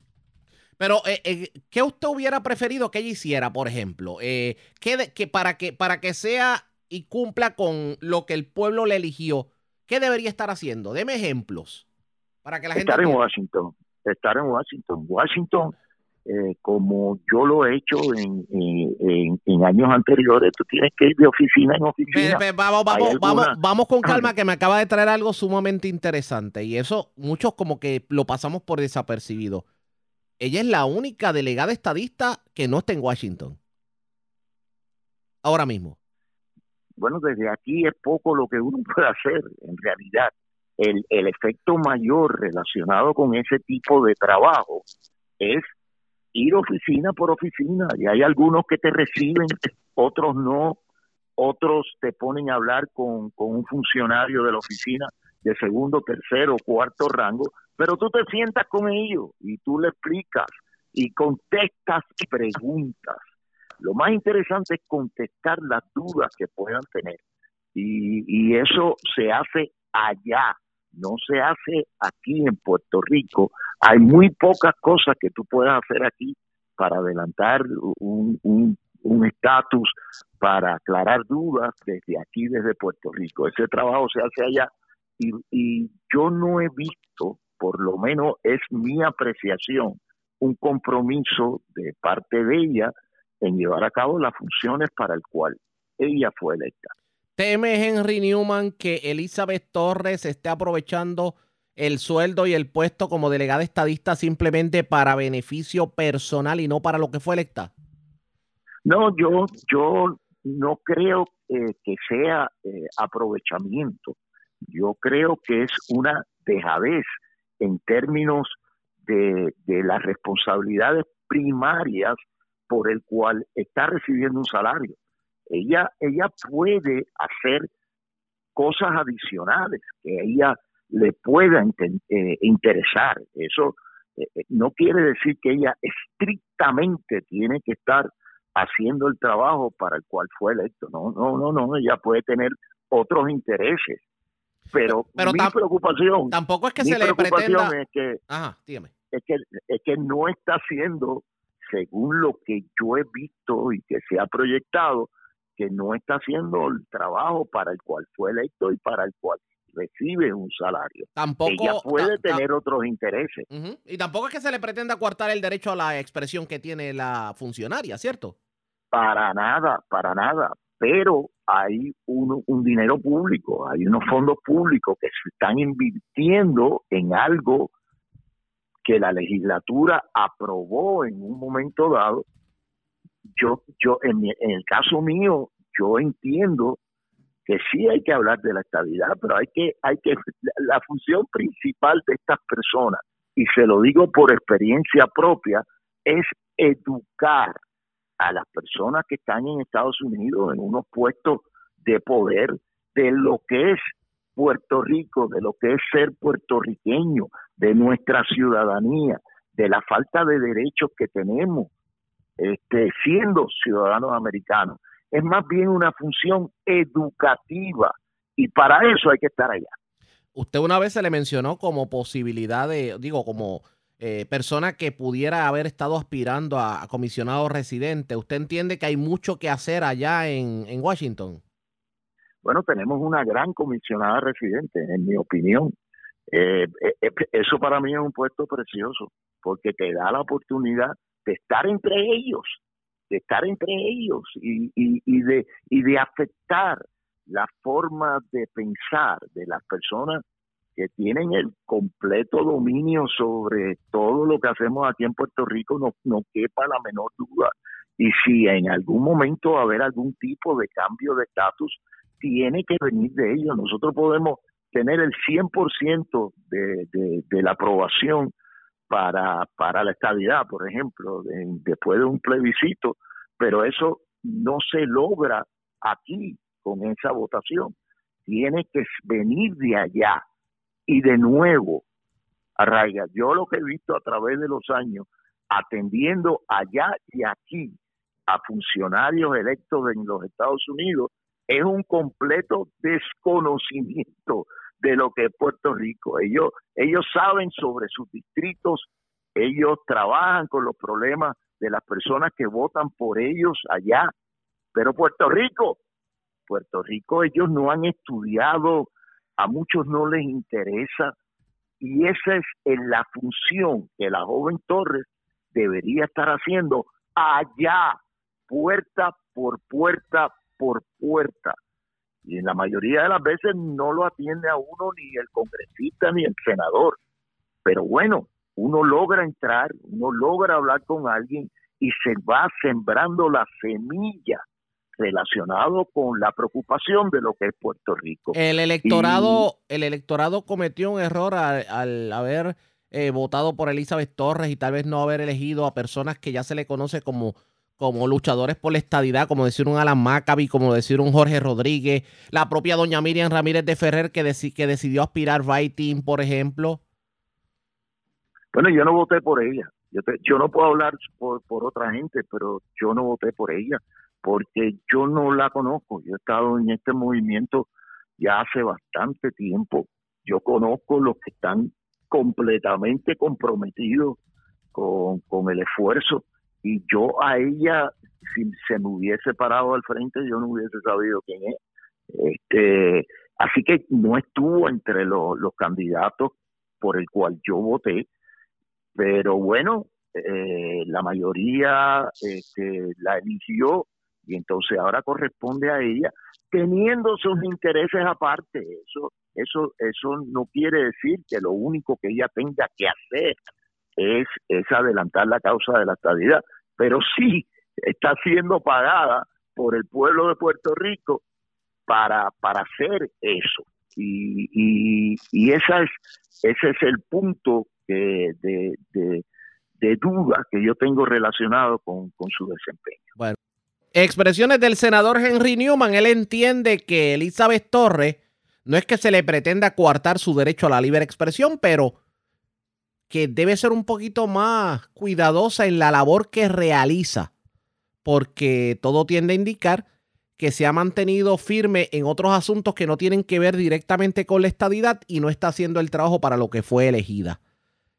Pero, eh, eh, ¿qué usted hubiera preferido que ella hiciera, por ejemplo? Eh, que, para, que, para que sea y cumpla con lo que el pueblo le eligió, ¿qué debería estar haciendo? Deme ejemplos. Para que la estar en Washington. Estar en Washington. Washington, eh, como yo lo he hecho en, en, años anteriores, tú tienes que ir de oficina en oficina. vamos, vamos, vamos, vamos con calma, que me acaba de traer algo sumamente interesante. Y eso, muchos como que lo pasamos por desapercibido ella es la única delegada estadista que no está en Washington. Ahora mismo. Bueno, desde aquí es poco lo que uno puede hacer, en realidad. El, el efecto mayor relacionado con ese tipo de trabajo es ir oficina por oficina. Y hay algunos que te reciben, otros no, otros te ponen a hablar con, con un funcionario de la oficina de segundo, tercero, cuarto rango, pero tú te sientas con ellos y tú le explicas y contestas preguntas. Lo más interesante es contestar las dudas que puedan tener. Y, y eso se hace allá, no se hace aquí en Puerto Rico. Hay muy pocas cosas que tú puedas hacer aquí para adelantar un estatus, para aclarar dudas desde aquí, desde Puerto Rico. Ese trabajo se hace allá y, y yo no he visto, por lo menos es mi apreciación, un compromiso de parte de ella en llevar a cabo las funciones para el cual ella fue electa. ¿Teme Henry Newman que Elizabeth Torres esté aprovechando el sueldo y el puesto como delegada estadista simplemente para beneficio personal y no para lo que fue electa? No, yo, yo no creo eh, que sea eh, aprovechamiento. Yo creo que es una dejadez en términos de, las responsabilidades primarias por el cual está recibiendo un salario. Ella, ella puede hacer cosas adicionales que a ella le puedan eh, interesar. Eso eh, eh, no quiere decir que ella estrictamente tiene que estar haciendo el trabajo para el cual fue electo. No, no, no, no. Ella puede tener otros intereses. Pero, Pero mi preocupación, Tampoco es que mi se le preocupación pretenda. es que Ajá, dígame. es que, es que no está haciendo, según lo que yo he visto y que se ha proyectado, que no está haciendo el trabajo para el cual fue electo y para el cual recibe un salario. Tampoco. Ella puede ta- ta- tener otros intereses. Y tampoco es que se le pretenda coartar el derecho a la expresión que tiene la funcionaria, ¿cierto? Para nada, para nada. Pero hay un, un dinero público, hay unos fondos públicos que se están invirtiendo en algo que la legislatura aprobó en un momento dado. Yo, yo en, el caso mío, yo entiendo que sí hay que hablar de la estabilidad, pero hay que, hay que, la función principal de estas personas, y se lo digo por experiencia propia, es educar a las personas que están en Estados Unidos en unos puestos de poder de lo que es Puerto Rico, de lo que es ser puertorriqueño, de nuestra ciudadanía, de la falta de derechos que tenemos este, siendo ciudadanos americanos. Es más bien una función educativa y para eso hay que estar allá. Usted una vez se le mencionó como posibilidad de, digo, como eh, persona que pudiera haber estado aspirando a, comisionado residente. ¿Usted entiende que hay mucho que hacer allá en, en Washington? Bueno, tenemos una gran comisionada residente, en mi opinión. Eh, eh, eh, eso para mí es un puesto precioso, porque te da la oportunidad de estar entre ellos, de estar entre ellos y, y, y de, y de afectar la forma de pensar de las personas que tienen el completo dominio sobre todo lo que hacemos aquí en Puerto Rico, no, no quepa la menor duda. Y si en algún momento va a haber algún tipo de cambio de estatus, tiene que venir de ellos. Nosotros podemos tener el 100% de, de, de la aprobación para, para la estabilidad, por ejemplo, de- después de un plebiscito, pero eso no se logra aquí con esa votación. Tiene que venir de allá y de nuevo, arraiga. Yo lo que he visto a través de los años, atendiendo allá y aquí a funcionarios electos en los Estados Unidos, es un completo desconocimiento de lo que es Puerto Rico. Ellos, ellos saben sobre sus distritos, ellos trabajan con los problemas de las personas que votan por ellos allá, pero Puerto Rico, Puerto Rico ellos no han estudiado, a muchos no les interesa, y esa es la función que la joven Torres debería estar haciendo allá, puerta por puerta por puerta. Y en la mayoría de las veces no lo atiende a uno ni el congresista ni el senador. Pero bueno, uno logra entrar, uno logra hablar con alguien y se va sembrando la semilla relacionado con la preocupación de lo que es Puerto Rico. El electorado, el electorado cometió un error al, al haber eh, votado por Elizabeth Torres y tal vez no haber elegido a personas que ya se le conoce como, como luchadores por la estadidad, como decir un Alan Maccabi, como decir un Jorge Rodríguez, la propia doña Miriam Ramírez de Ferrer que, que decidió aspirar writing, por ejemplo? Bueno, yo no voté por ella. Yo, yo no puedo hablar por, por otra gente, pero yo no voté por ella porque yo no la conozco. Yo he estado en este movimiento ya hace bastante tiempo. Yo conozco los que están completamente comprometidos con, con el esfuerzo y yo a ella, si se me hubiese parado al frente, yo no hubiese sabido quién es. Este, así que no estuvo entre los, candidatos por el cual yo voté, pero bueno, eh, la mayoría este, la eligió y entonces ahora corresponde a ella teniendo sus intereses aparte. Eso, eso, eso no quiere decir que lo único que ella tenga que hacer es, es adelantar la causa de la estabilidad, pero sí está siendo pagada por el pueblo de Puerto Rico para, para hacer eso. Y, y, y esa es, ese es el punto de, de, de duda que yo tengo relacionado con, con su desempeño. Bueno, expresiones del senador Henry Newman, él entiende que Elizabeth Torres no es que se le pretenda coartar su derecho a la libre expresión, pero que debe ser un poquito más cuidadosa en la labor que realiza, porque todo tiende a indicar que se ha mantenido firme en otros asuntos que no tienen que ver directamente con la estadidad y no está haciendo el trabajo para lo que fue elegida.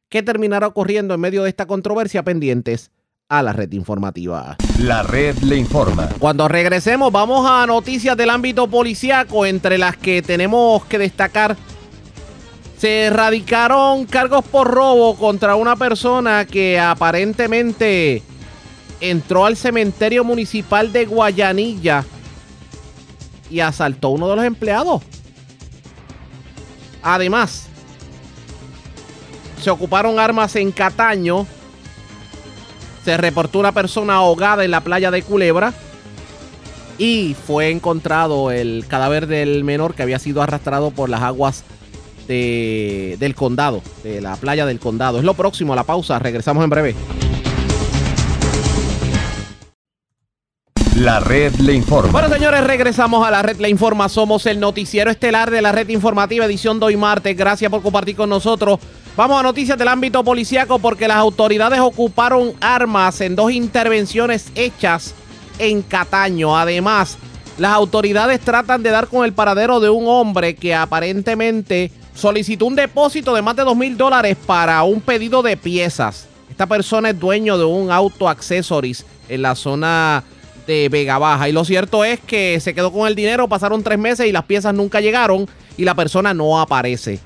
¿Qué terminará ocurriendo en medio de esta controversia pendientes? A la red informativa. La red le informa. Cuando regresemos vamos a noticias del ámbito policiaco, entre las que tenemos que destacar. Se erradicaron cargos por robo contra una persona que aparentemente entró al cementerio municipal de Guayanilla y asaltó a uno de los empleados. Además, se ocuparon armas en Cataño se reportó una persona ahogada en la playa de Culebra y fue encontrado el cadáver del menor que había sido arrastrado por las aguas del condado, de la playa del condado. Es lo próximo a la pausa, regresamos en breve. La red le informa. Bueno, señores, regresamos a la red le informa. Somos el noticiero estelar de la red informativa edición de hoy martes. Gracias por compartir con nosotros. Vamos a noticias del ámbito policíaco porque las autoridades ocuparon armas en dos intervenciones hechas en Cataño. Además, las autoridades tratan de dar con el paradero de un hombre que aparentemente solicitó un depósito de más de dos mil dólares para un pedido de piezas. Esta persona es dueño de un auto accessories en la zona de Vega Baja. Y lo cierto es que se quedó con el dinero, pasaron tres meses y las piezas nunca llegaron y la persona no aparece.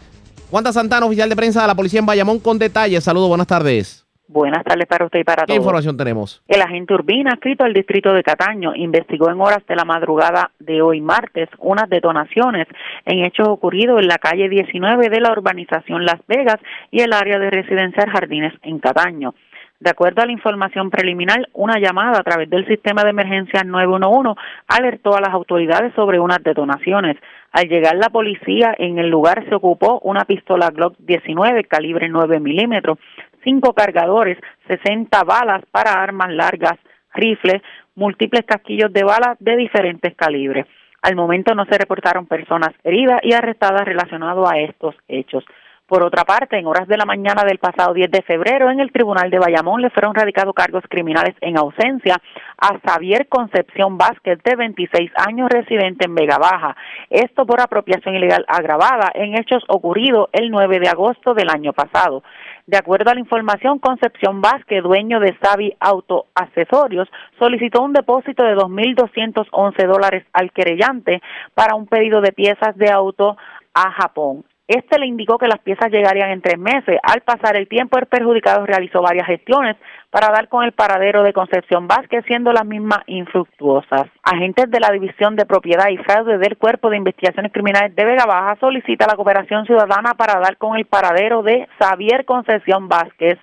Wanda Santana, oficial de prensa de la policía en Bayamón, con detalles. Saludos, buenas tardes. Buenas tardes para usted y para todos. ¿Qué información tenemos? El agente Urbina, escrito al distrito de Cataño, investigó en horas de la madrugada de hoy martes unas detonaciones en hechos ocurridos en la calle 19 de la urbanización Las Vegas y el área de residencial Jardines en Cataño. De acuerdo a la información preliminar, una llamada a través del sistema de emergencia 911 alertó a las autoridades sobre unas detonaciones. Al llegar la policía, en el lugar se ocupó una pistola Glock 19 calibre 9 milímetros, cinco cargadores, 60 balas para armas largas, rifles, múltiples casquillos de balas de diferentes calibres. Al momento no se reportaron personas heridas y arrestadas relacionadas a estos hechos. Por otra parte, en horas de la mañana del pasado 10 de febrero, en el Tribunal de Bayamón le fueron radicados cargos criminales en ausencia a Xavier Concepción Vázquez, de 26 años, residente en Vega Baja. Esto por apropiación ilegal agravada en hechos ocurridos el 9 de agosto del año pasado. De acuerdo a la información, Concepción Vázquez, dueño de Savi Auto Accesorios, solicitó un depósito de 2.211 dólares al querellante para un pedido de piezas de auto a Japón. Este le indicó que las piezas llegarían en tres meses. Al pasar el tiempo, el perjudicado realizó varias gestiones para dar con el paradero de Concepción Vázquez, siendo las mismas infructuosas. Agentes de la División de Propiedad y Fraude del Cuerpo de Investigaciones Criminales de Vega Baja solicita la cooperación ciudadana para dar con el paradero de Xavier Concepción Vázquez,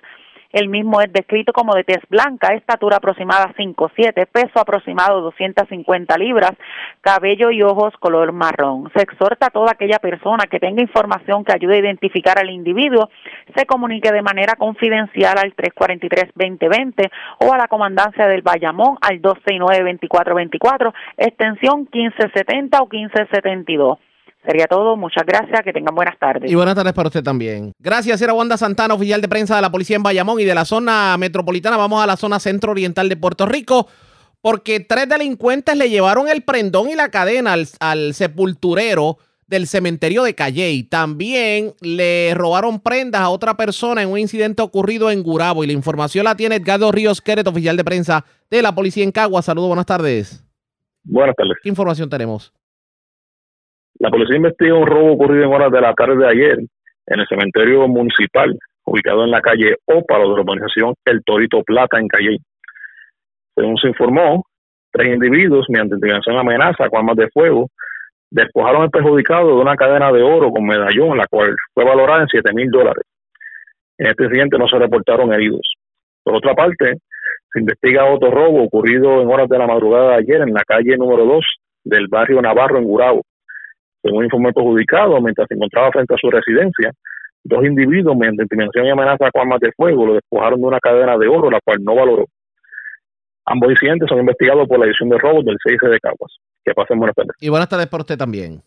El mismo es descrito como de tez blanca, estatura aproximada 5'7", peso aproximado 250 libras, cabello y ojos color marrón. Se exhorta a toda aquella persona que tenga información que ayude a identificar al individuo, se comunique de manera confidencial al 343-2020 o a la comandancia del Bayamón al 269-2424, extensión 1570 o 1572. Sería todo. Muchas gracias. Que tengan buenas tardes. Y buenas tardes para usted también. Gracias, era Wanda Santana, oficial de prensa de la policía en Bayamón y de la zona metropolitana. Vamos a la zona centro-oriental de Puerto Rico porque tres delincuentes le llevaron el prendón y la cadena al, sepulturero del cementerio de Calley. También le robaron prendas a otra persona en un incidente ocurrido en Gurabo. Y la información la tiene Edgardo Ríos Queret, oficial de prensa de la policía en Cagua. Saludos, buenas tardes. Buenas tardes. ¿Qué información tenemos? La policía investiga un robo ocurrido en horas de la tarde de ayer en el cementerio municipal, ubicado en la calle Ópalo de la urbanización El Torito Plata en Calle. Según se informó, tres individuos, mediante intimidación amenaza con armas de fuego, despojaron al perjudicado de una cadena de oro con medallón, la cual fue valorada en 7 mil dólares. En este incidente no se reportaron heridos. Por otra parte, se investiga otro robo ocurrido en horas de la madrugada de ayer en la calle número 2 del barrio Navarro en Gurabo. Según informó el perjudicado, mientras se encontraba frente a su residencia, dos individuos, mediante intimidación y amenaza con armas de fuego, lo despojaron de una cadena de oro, la cual no valoró. Ambos incidentes son investigados por la edición de robos del CIC de Caguas. Que pasen buenas tardes. Y buenas tardes para usted también.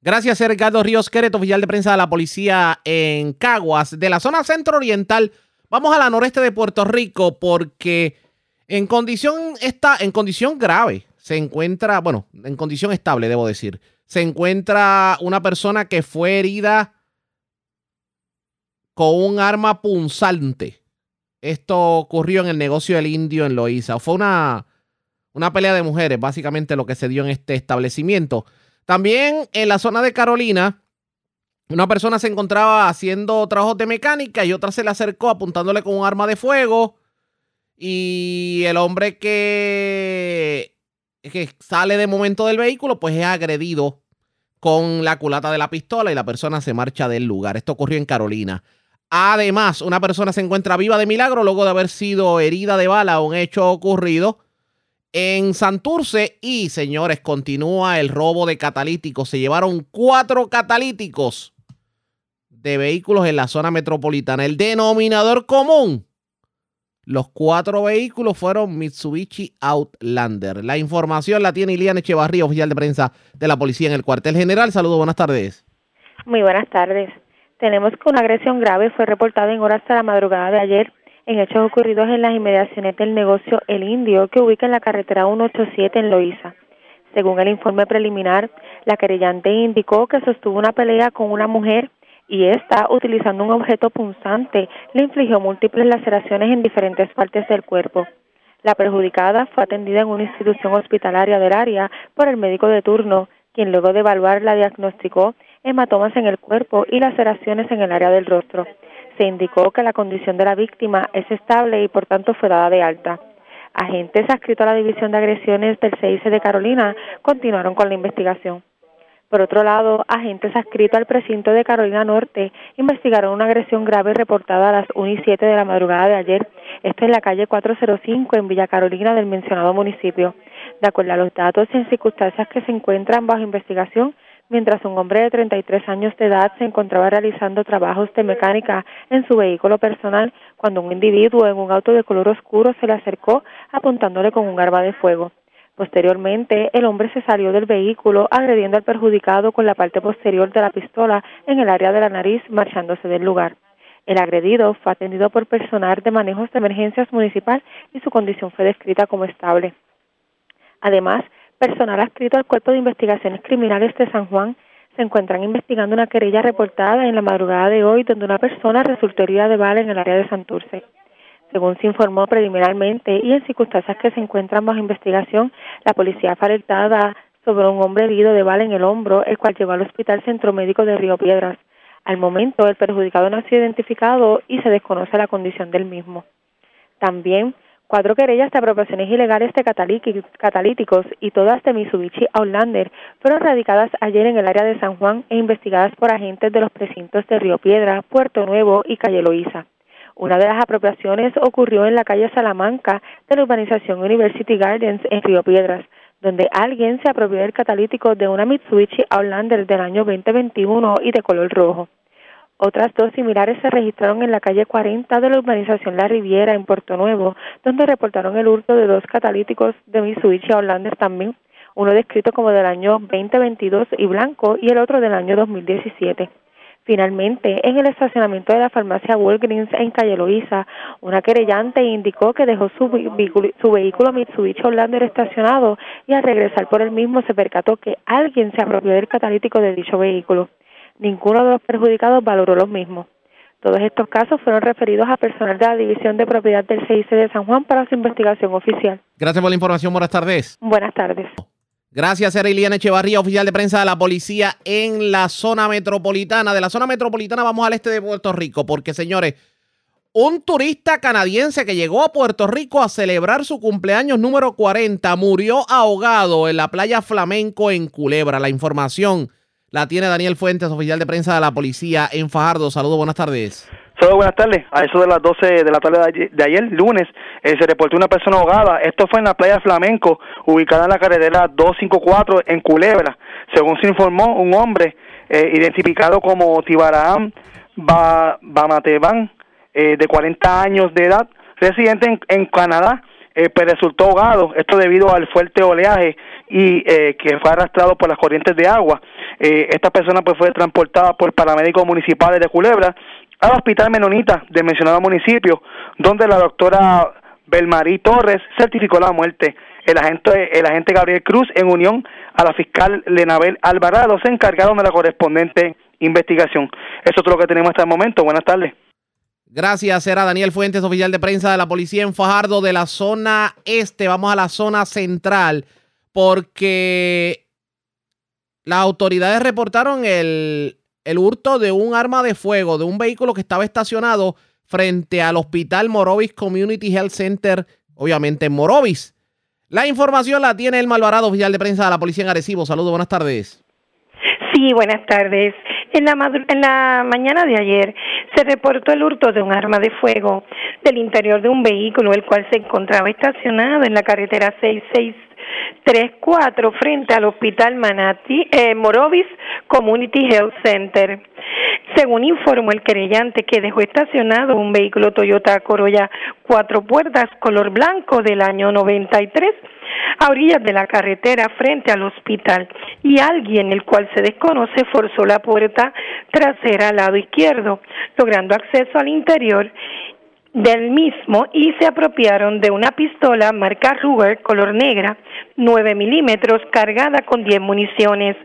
Gracias, Ricardo Ríos Queret, oficial de prensa de la policía en Caguas. De la zona centro-oriental, vamos a la noreste de Puerto Rico porque en condición, está, en condición grave se encuentra, bueno, en condición estable, debo decir, se encuentra una persona que fue herida con un arma punzante. Esto ocurrió en el negocio del indio en Loíza. Fue una, una pelea de mujeres, básicamente lo que se dio en este establecimiento. También en la zona de Carolina, una persona se encontraba haciendo trabajos de mecánica y otra se le acercó apuntándole con un arma de fuego. Y el hombre que que sale de momento del vehículo, pues es agredido con la culata de la pistola y la persona se marcha del lugar. Esto ocurrió en Carolina. Además, una persona se encuentra viva de milagro luego de haber sido herida de bala, un hecho ocurrido en Santurce. Y, señores, continúa el robo de catalíticos. Se llevaron cuatro catalíticos de vehículos en la zona metropolitana. El denominador común los cuatro vehículos fueron Mitsubishi Outlander. La información la tiene Iliana Echevarría, oficial de prensa de la policía en el cuartel general. Saludos, buenas tardes. Muy buenas tardes. Tenemos que una agresión grave fue reportada en horas de la madrugada de ayer en hechos ocurridos en las inmediaciones del negocio El Indio, que ubica en la carretera 187 en Loíza. Según el informe preliminar, la querellante indicó que sostuvo una pelea con una mujer y esta, utilizando un objeto punzante, le infligió múltiples laceraciones en diferentes partes del cuerpo. La perjudicada fue atendida en una institución hospitalaria del área por el médico de turno, quien luego de evaluarla diagnosticó hematomas en el cuerpo y laceraciones en el área del rostro. Se indicó que la condición de la víctima es estable y por tanto fue dada de alta. Agentes adscritos a la División de Agresiones del CIC de Carolina continuaron con la investigación. Por otro lado, agentes adscritos al precinto de Carolina Norte investigaron una agresión grave reportada a las 1 y 7 de la madrugada de ayer, esto en la calle 405 en Villa Carolina del mencionado municipio. De acuerdo a los datos y en circunstancias que se encuentran bajo investigación, mientras un hombre de 33 años de edad se encontraba realizando trabajos de mecánica en su vehículo personal cuando un individuo en un auto de color oscuro se le acercó apuntándole con un arma de fuego. Posteriormente, el hombre se salió del vehículo agrediendo al perjudicado con la parte posterior de la pistola en el área de la nariz, marchándose del lugar. El agredido fue atendido por personal de manejos de emergencias municipal y su condición fue descrita como estable. Además, personal adscrito al Cuerpo de Investigaciones Criminales de San Juan se encuentran investigando una querella reportada en la madrugada de hoy donde una persona resultó herida de bala en el área de Santurce. Según se informó preliminarmente y en circunstancias que se encuentran bajo investigación, la policía fue alertada sobre un hombre herido de bala en el hombro, el cual llegó al Hospital Centro Médico de Río Piedras. Al momento, el perjudicado no ha sido identificado y se desconoce la condición del mismo. También, cuatro querellas de apropiaciones ilegales de catalíticos y todas de Mitsubishi Outlander fueron radicadas ayer en el área de San Juan e investigadas por agentes de los precintos de Río Piedras, Puerto Nuevo y Calle Loíza. Una de las apropiaciones ocurrió en la calle Salamanca de la urbanización University Gardens en Río Piedras, donde alguien se apropió del catalítico de una Mitsubishi Outlander del año 2021 y de color rojo. Otras dos similares se registraron en la calle 40 de la urbanización La Riviera en Puerto Nuevo, donde reportaron el hurto de dos catalíticos de Mitsubishi Outlander también, uno descrito como del año 2022 y blanco y el otro del año 2017. Finalmente, en el estacionamiento de la farmacia Walgreens en Calle Loíza, una querellante indicó que dejó su, vehículo, su vehículo Mitsubishi Outlander estacionado y al regresar por el mismo se percató que alguien se apropió del catalítico de dicho vehículo. Ninguno de los perjudicados valoró los mismos. Todos estos casos fueron referidos a personal de la División de Propiedad del CIC de San Juan para su investigación oficial. Gracias por la información. Buenas tardes. Buenas tardes. Gracias, era Iliana Echevarría, oficial de prensa de la policía en la zona metropolitana. De la zona metropolitana vamos al este de Puerto Rico, porque señores, un turista canadiense que llegó a Puerto Rico a celebrar su cumpleaños número 40 murió ahogado en la playa Flamenco en Culebra. La información la tiene Daniel Fuentes, oficial de prensa de la policía en Fajardo. Saludos, buenas tardes. Saludos, buenas tardes. A eso de las 12 de la tarde de ayer, lunes, eh, se reportó una persona ahogada. Esto fue en la playa Flamenco, ubicada en la carretera 254 en Culebra. Según se informó, un hombre eh, identificado como Tibaraam Bamateban, eh, de 40 años de edad, residente en, en Canadá, eh, pues resultó ahogado, esto debido al fuerte oleaje y eh, que fue arrastrado por las corrientes de agua. Eh, esta persona pues fue transportada por paramédicos municipales de Culebra al hospital Menonita del mencionado municipio, donde la doctora Belmarí Torres certificó la muerte. El agente, el agente Gabriel Cruz, en unión a la fiscal Lenabel Alvarado, se encargaron de la correspondiente investigación. Eso es lo que tenemos hasta el momento. Buenas tardes. Gracias, era Daniel Fuentes, oficial de prensa de la policía en Fajardo de la zona este. Vamos a la zona central porque las autoridades reportaron el, el hurto de un arma de fuego de un vehículo que estaba estacionado frente al Hospital Morovis Community Health Center, obviamente en Morovis. La información la tiene el Malvarado, oficial de prensa de la policía en Arecibo. Saludos, buenas tardes. Sí, buenas tardes. En la, en la mañana de ayer se reportó el hurto de un arma de fuego del interior de un vehículo, el cual se encontraba estacionado en la carretera 6634 frente al Hospital Manati, eh, Morovis Community Health Center. Según informó el querellante que dejó estacionado un vehículo Toyota Corolla cuatro puertas color blanco del año 93 a orillas de la carretera frente al hospital y alguien, el cual se desconoce, forzó la puerta trasera al lado izquierdo, logrando acceso al interior del mismo y se apropiaron de una pistola marca Ruger color negra, 9 milímetros, cargada con 10 municiones,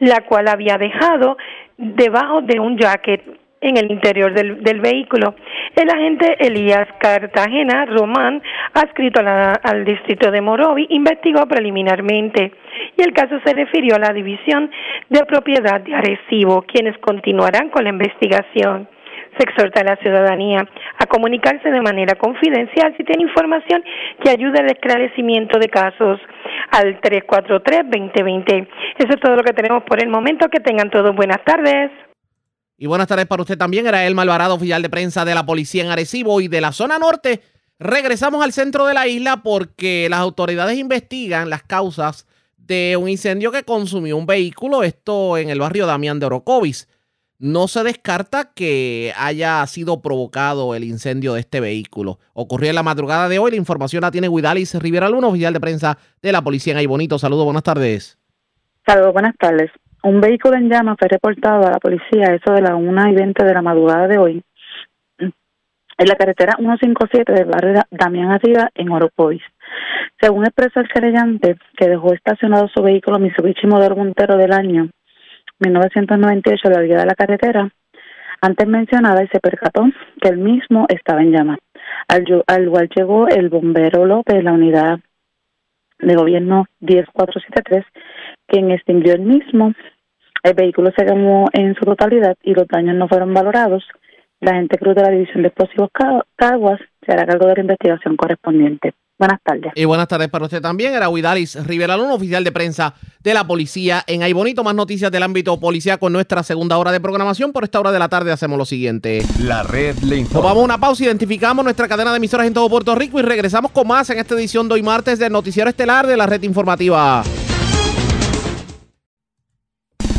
la cual había dejado debajo de un jacket en el interior del, del vehículo. El agente Elías Cartagena Román, adscrito al distrito de Morovi, investigó preliminarmente y el caso se refirió a la División de Propiedad de Arecibo, quienes continuarán con la investigación. Se exhorta a la ciudadanía comunicarse de manera confidencial si tiene información que ayude al esclarecimiento de casos al 343-2020. Eso es todo lo que tenemos por el momento. Que tengan todos buenas tardes. Y buenas tardes para usted también. Era el Malvarado, oficial de prensa de la policía en Arecibo y de la zona norte. Regresamos al centro de la isla porque las autoridades investigan las causas de un incendio que consumió un vehículo, esto en el barrio Damián de Orocovis. No se descarta que haya sido provocado el incendio de este vehículo. Ocurrió en la madrugada de hoy. La información la tiene Guidalis Rivera Luna, oficial de prensa de la policía en Aybonito. Saludos, buenas tardes. Saludos, buenas tardes. Un vehículo en llamas fue reportado a la policía eso de las 1 y 20 de la madrugada de hoy en la carretera 157 del barrio Damián Arriba en Oropois. Según expresa el querellante, que dejó estacionado su vehículo Mitsubishi Modelo Montero del año 1998 en la vía de la carretera, antes mencionada, y se percató que el mismo estaba en llamas. Al, al llegó el bombero López, la unidad de gobierno 10473, quien extinguió el mismo el vehículo se quemó en su totalidad y los daños no fueron valorados. La gente cruz de la División de Explosivos Caguas se hará cargo de la investigación correspondiente. Buenas tardes. Y buenas tardes para usted también. Era Huidalis Rivera Luna, oficial de prensa de la policía en Ay Bonito. Más noticias del ámbito policía con nuestra segunda hora de programación. Por esta hora de la tarde hacemos lo siguiente. La red le informa. Nos vamos a una pausa, identificamos nuestra cadena de emisoras en todo Puerto Rico y regresamos con más en esta edición de hoy martes del Noticiero Estelar de la red informativa.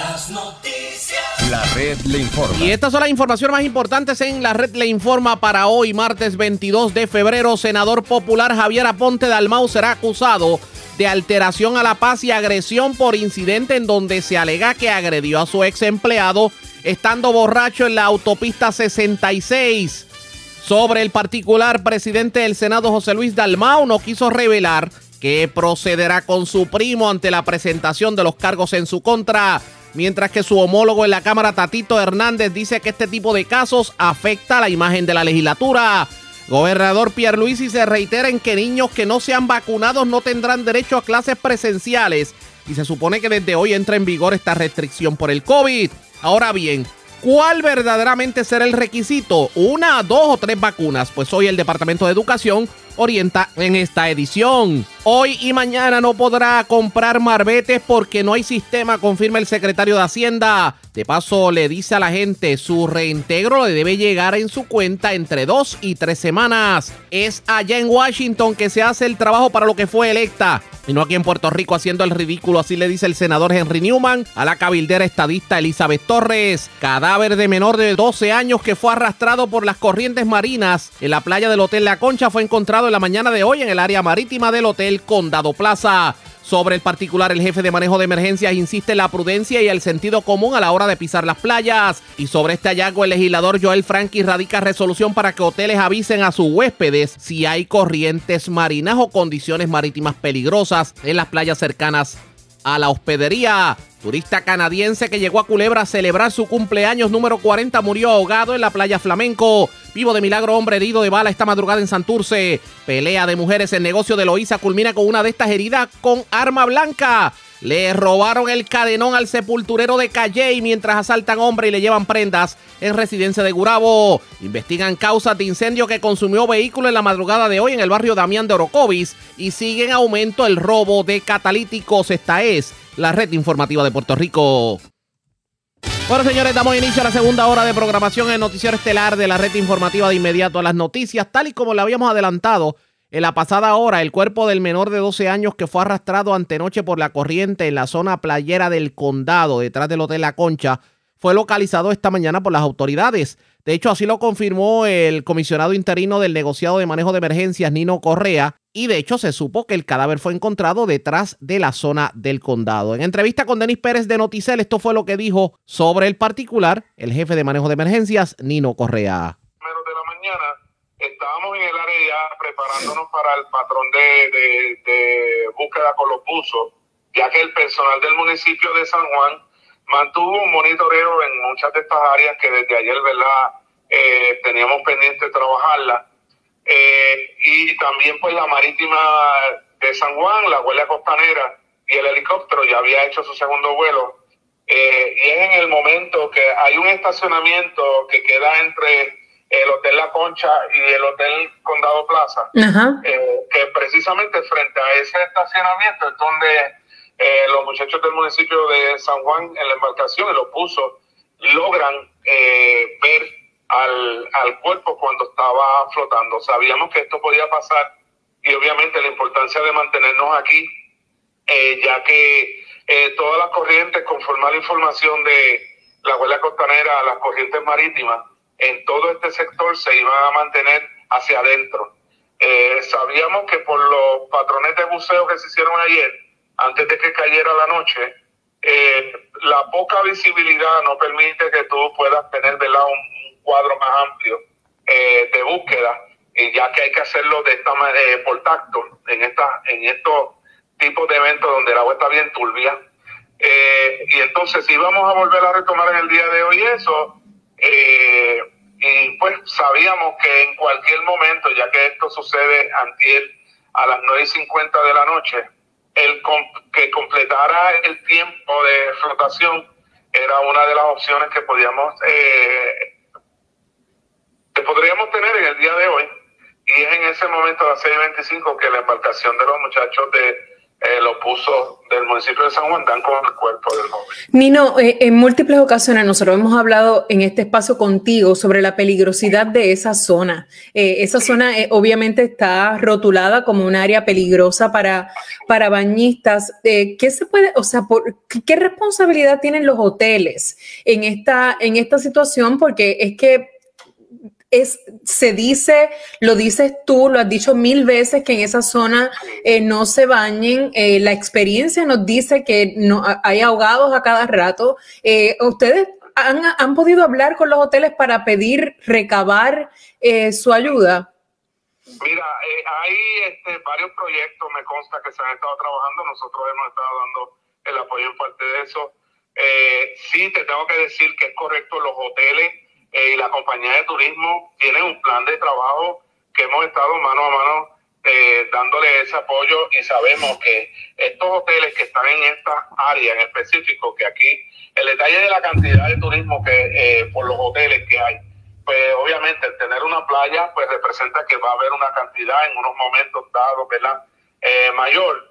Las noticias. La red le informa. Y estas son las informaciones más importantes en la red le informa para hoy, martes 22 de febrero. Senador popular Javier Aponte Dalmau será acusado de alteración a la paz y agresión por incidente en donde se alega que agredió a su ex empleado estando borracho en la autopista 66. Sobre el particular, presidente del Senado José Luis Dalmau no quiso revelar que procederá con su primo ante la presentación de los cargos en su contra, mientras que su homólogo en la Cámara Tatito Hernández dice que este tipo de casos afecta la imagen de la legislatura. Gobernador Pierluisi se reitera en que niños que no sean vacunados no tendrán derecho a clases presenciales y se supone que desde hoy entra en vigor esta restricción por el COVID. Ahora bien, ¿cuál verdaderamente será el requisito? ¿Una, dos o tres vacunas? Pues hoy el Departamento de Educación orienta en esta edición. Hoy y mañana no podrá comprar marbetes porque no hay sistema, confirma el secretario de Hacienda. De paso, le dice a la gente, su reintegro le debe llegar en su cuenta entre dos y tres semanas. Es allá en Washington que se hace el trabajo para lo que fue electa. Y no aquí en Puerto Rico haciendo el ridículo, así le dice el senador Henry Newman a la cabildera estadista Elizabeth Torres. Cadáver de menor de 12 años que fue arrastrado por las corrientes marinas en la playa del Hotel La Concha fue encontrado en la mañana de hoy en el área marítima del Hotel Condado Plaza. Sobre el particular, el jefe de manejo de emergencias insiste en la prudencia y el sentido común a la hora de pisar las playas. Y sobre este hallazgo, el legislador Joel Frankie radica resolución para que hoteles avisen a sus huéspedes si hay corrientes marinas o condiciones marítimas peligrosas en las playas cercanas a la hospedería. Turista canadiense que llegó a Culebra a celebrar su cumpleaños número 40 murió ahogado en la playa Flamenco. Vivo de milagro, hombre herido de bala esta madrugada en Santurce. Pelea de mujeres en negocio de Loíza culmina con una de estas heridas con arma blanca. Le robaron el cadenón al sepulturero de Calley mientras asaltan hombre y le llevan prendas en residencia de Gurabo. Investigan causas de incendio que consumió vehículo en la madrugada de hoy en el barrio Damián de Orocovis y sigue en aumento el robo de catalíticos. Esta es la red informativa de Puerto Rico. Bueno, señores, damos inicio a la segunda hora de programación en Noticiero Estelar de la red informativa de inmediato a las noticias, tal y como le habíamos adelantado. En la pasada hora, el cuerpo del menor de 12 años que fue arrastrado antenoche por la corriente en la zona playera del condado, detrás del Hotel La Concha, fue localizado esta mañana por las autoridades. De hecho, así lo confirmó el comisionado interino del negociado de manejo de emergencias, Nino Correa, y de hecho se supo que el cadáver fue encontrado detrás de la zona del condado. En entrevista con Denis Pérez de Noticel, esto fue lo que dijo sobre el particular el jefe de manejo de emergencias, Nino Correa. Menos de la mañana estábamos en el área ya preparándonos para el patrón de, de, de búsqueda con los buzos, ya que el personal del municipio de San Juan mantuvo un monitoreo en muchas de estas áreas que desde ayer, ¿verdad? Eh, teníamos pendiente trabajarla. Eh, y también pues la marítima de San Juan, la Guardia Costanera y el helicóptero ya había hecho su segundo vuelo. Eh, y es en el momento que hay un estacionamiento que queda entre el Hotel La Concha y el Hotel Condado Plaza, eh, que precisamente frente a ese estacionamiento es donde eh, los muchachos del municipio de San Juan en la embarcación y los puso logran eh, ver al, al cuerpo cuando estaba flotando. Sabíamos que esto podía pasar y obviamente la importancia de mantenernos aquí, eh, ya que eh, todas las corrientes, conforme a la información de la Guardia Costanera, las corrientes marítimas, en todo este sector se iban a mantener hacia adentro. Eh, sabíamos que por los patrones de buceo que se hicieron ayer, antes de que cayera la noche, eh, la poca visibilidad no permite que tú puedas tener ¿verdad? Un, un cuadro más amplio eh, de búsqueda y ya que hay que hacerlo de esta eh, por tacto en esta en estos tipos de eventos donde el agua está bien turbia eh, y entonces si vamos a volver a retomar en el día de hoy eso eh, y pues sabíamos que en cualquier momento ya que esto sucede antier a las 9 y 50 de la noche el que completara el tiempo de flotación era una de las opciones que podíamos eh, que podríamos tener en el día de hoy. Y es en ese momento a las 6.25 que la embarcación de los muchachos de eh, los puso del municipio de San Juan dan con el cuerpo del joven. Nino, eh, en múltiples ocasiones nosotros hemos hablado en este espacio contigo sobre la peligrosidad de esa zona. Eh, esa zona obviamente está rotulada como un área peligrosa para, para bañistas. ¿Qué se puede, o sea, por, qué responsabilidad tienen los hoteles en esta, en esta situación? Porque es que es, se dice, lo dices tú, lo has dicho mil veces, que en esa zona eh, no se bañen. Eh, la experiencia nos dice que no hay ahogados a cada rato. Eh, ¿Ustedes han, han, podido hablar con los hoteles para pedir, recabar su ayuda? Mira, hay este, varios proyectos, me consta que se han estado trabajando. Nosotros hemos estado dando el apoyo en parte de eso. sí, te tengo que decir que es correcto, los hoteles eh, y la compañía de turismo tiene un plan de trabajo que hemos estado mano a mano eh, dándole ese apoyo y sabemos que estos hoteles que están en esta área en específico, que aquí el detalle de la cantidad de turismo que eh, por los hoteles que hay, pues obviamente el tener una playa pues representa que va a haber una cantidad en unos momentos dados, ¿verdad? mayor.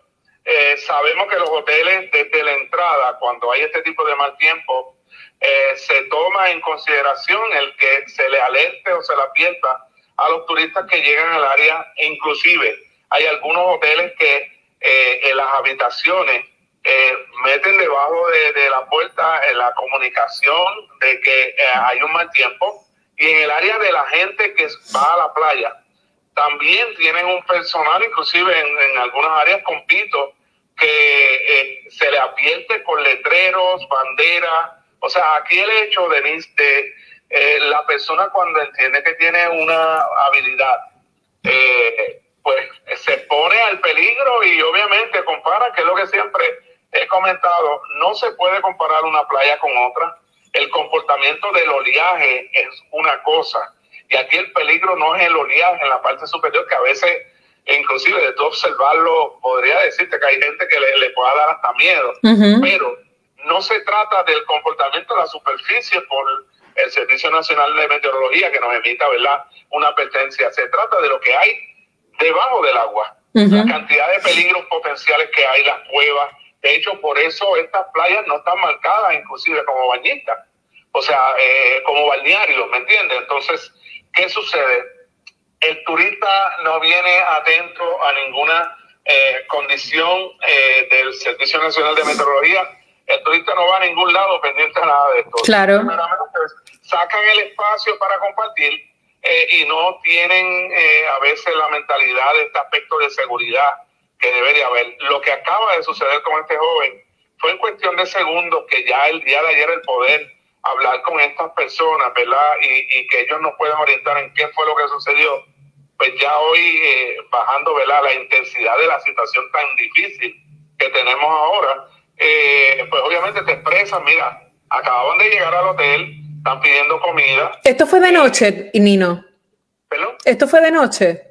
sabemos que los hoteles desde la entrada, cuando hay este tipo de mal tiempo, eh, se toma en consideración el que se le alerte o se le advierta a los turistas que llegan al área. Inclusive hay algunos hoteles que eh, en las habitaciones eh, meten debajo de, la puerta la comunicación de que hay un mal tiempo. Y en el área de la gente que va a la playa, también tienen un personal, inclusive en, en algunas áreas con pito, que se le advierte con letreros, banderas, o sea, aquí el hecho, Denise, de eh, la persona cuando entiende que tiene una habilidad, eh, pues se pone al peligro y obviamente compara, que es lo que siempre he comentado, no se puede comparar una playa con otra. El comportamiento del oleaje es una cosa. Y aquí el peligro no es el oleaje en la parte superior, que a veces, inclusive de tú observarlo, podría decirte que hay gente que le, pueda dar hasta miedo. Pero no se trata del comportamiento de la superficie por el Servicio Nacional de Meteorología que nos emita ¿verdad? una advertencia, se trata de lo que hay debajo del agua, la cantidad de peligros potenciales que hay, las cuevas. De hecho, por eso estas playas no están marcadas inclusive como bañistas, o sea, eh, como balnearios, ¿me entiendes? Entonces, ¿qué sucede? El turista no viene atento a ninguna eh, condición eh, del Servicio Nacional de Meteorología el turista no va a ningún lado pendiente de nada de esto. Claro. Sacan el espacio para compartir eh, y no tienen eh, a veces la mentalidad de este aspecto de seguridad que debería haber. Lo que acaba de suceder con este joven fue en cuestión de segundos que ya el día de ayer el poder hablar con estas personas, ¿verdad? Y, que ellos nos puedan orientar en qué fue lo que sucedió. Pues ya hoy eh, bajando, ¿verdad? La intensidad de la situación tan difícil que tenemos ahora eh, pues obviamente te expresan, mira, acababan de llegar al hotel, están pidiendo comida. ¿Esto fue de noche, Nino? ¿Perdón? ¿Esto fue de noche?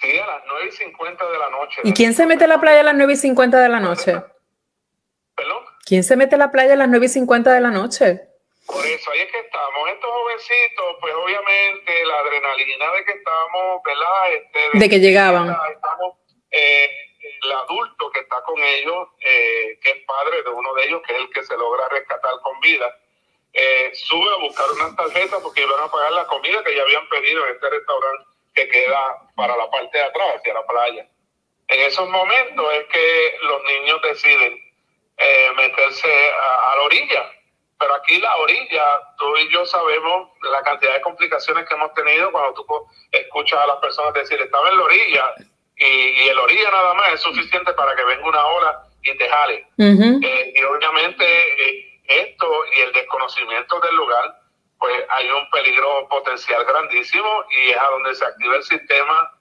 Sí, a las 9 y 50 de la noche. ¿Y quién se mete a la playa a las 9 y 50 de la noche? ¿Perdón? ¿Quién se mete a la playa a las 9 y 50 de la noche? Por eso, ahí es que estamos. Estos jovencitos, pues obviamente la adrenalina de que estamos, ¿verdad? Este, de, que llegaban. Estamos, eh, el adulto que está con ellos, eh, que es padre de uno de ellos, que es el que se logra rescatar con vida, eh, sube a buscar unas tarjetas porque iban a pagar la comida que ya habían pedido en este restaurante que queda para la parte de atrás, hacia la playa. En esos momentos es que los niños deciden eh, meterse a, la orilla. Pero aquí la orilla, tú y yo sabemos la cantidad de complicaciones que hemos tenido cuando tú escuchas a las personas decir, estaba en la orilla, y, el orilla nada más es suficiente para que venga una ola y te jale. Eh, y obviamente eh, esto y el desconocimiento del lugar, pues hay un peligro potencial grandísimo y es a donde se activa el sistema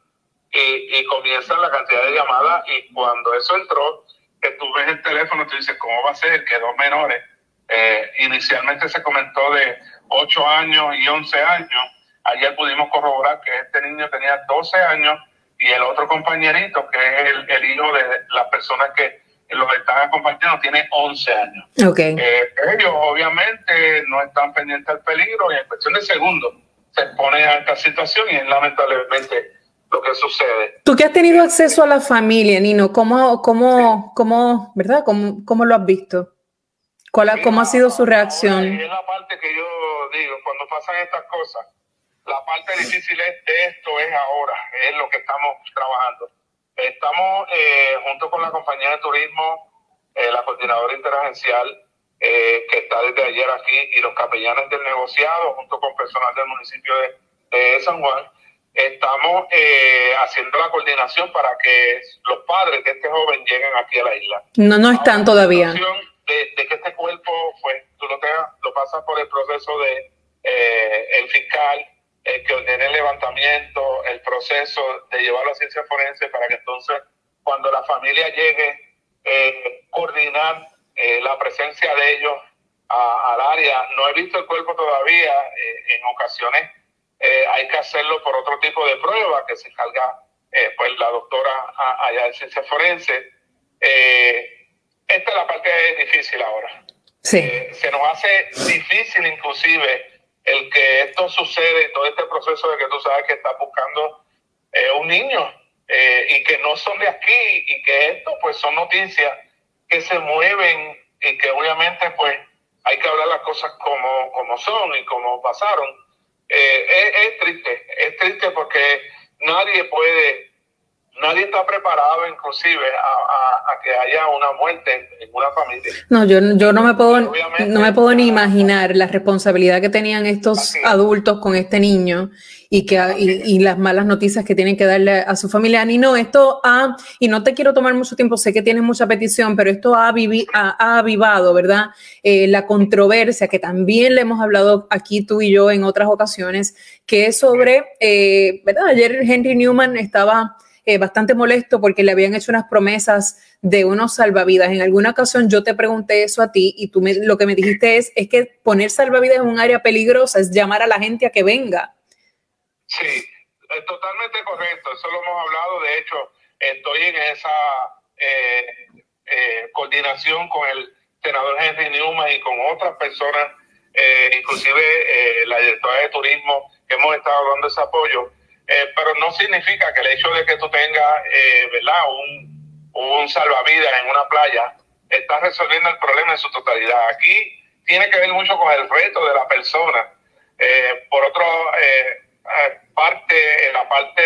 y, y comienza la cantidad de llamadas y cuando eso entró, que tú ves el teléfono, tú dices, ¿cómo va a ser que dos menores? Eh, inicialmente se comentó de 8 años y 11 años. Ayer pudimos corroborar que este niño tenía 12 años y el otro compañerito, que es el, el hijo de las personas que los están acompañando, tiene 11 años. Okay. Eh, ellos obviamente no están pendientes del peligro y en cuestión de segundos se pone a esta situación y es lamentablemente lo que sucede. Tú que has tenido acceso a la familia, Nino, ¿cómo, cómo, cómo, verdad? ¿Cómo, cómo lo has visto? ¿Cuál ¿Cómo ha sido su reacción? Es la parte que yo digo, cuando pasan estas cosas, la parte difícil es de esto es ahora, es lo que estamos trabajando. Estamos eh, junto con la compañía de turismo, eh, la coordinadora interagencial, eh, que está desde ayer aquí, y los capellanes del negociado, junto con personal del municipio de, de San Juan, estamos eh, haciendo la coordinación para que los padres de este joven lleguen aquí a la isla. No, no están todavía. De, de que este cuerpo, pues, tú lo, tengas, lo pasas por el proceso de eh, el fiscal, el que ordene el levantamiento, el proceso de llevarlo a ciencia forense para que entonces, cuando la familia llegue, eh, coordinar eh, la presencia de ellos a, al área. No he visto el cuerpo todavía, eh, en ocasiones eh, hay que hacerlo por otro tipo de prueba que se encarga eh, pues la doctora a- allá de ciencia forense. Eh, esta es la parte difícil ahora. Sí. Eh, se nos hace difícil inclusive el que esto sucede, todo este proceso de que tú sabes que estás buscando eh, un niño eh, y que no son de aquí y que esto pues son noticias que se mueven y que obviamente pues hay que hablar las cosas como, como son y como pasaron. Eh, es, es triste, es triste porque nadie puede, nadie está preparado inclusive a, a- a que haya una muerte en, una familia. No, yo, yo no me puedo, no me puedo ni imaginar la responsabilidad que tenían estos adultos con este niño y que y, y las malas noticias que tienen que darle a su familia. Ni no, esto ha, y no te quiero tomar mucho tiempo, sé que tienes mucha petición, pero esto ha, vivi- ha, ha avivado, ¿verdad? Eh, la controversia que también le hemos hablado aquí tú y yo en otras ocasiones, que es sobre, eh, ¿verdad? Ayer Henry Newman estaba eh, bastante molesto porque le habían hecho unas promesas de unos salvavidas. En alguna ocasión yo te pregunté eso a ti y tú me- lo que me dijiste es, es que poner salvavidas en un área peligrosa es llamar a la gente a que venga. Sí, es totalmente correcto, eso lo hemos hablado, de hecho, estoy en esa eh, eh, coordinación con el senador Henry Newman y con otras personas, eh, inclusive la directora de turismo, que hemos estado dando ese apoyo, Eh, pero no significa que el hecho de que tú tengas, eh, ¿verdad?, un, un salvavidas en una playa, está resolviendo el problema en su totalidad. Aquí tiene que ver mucho con el reto de la persona. Eh, por otro, eh, parte, en la parte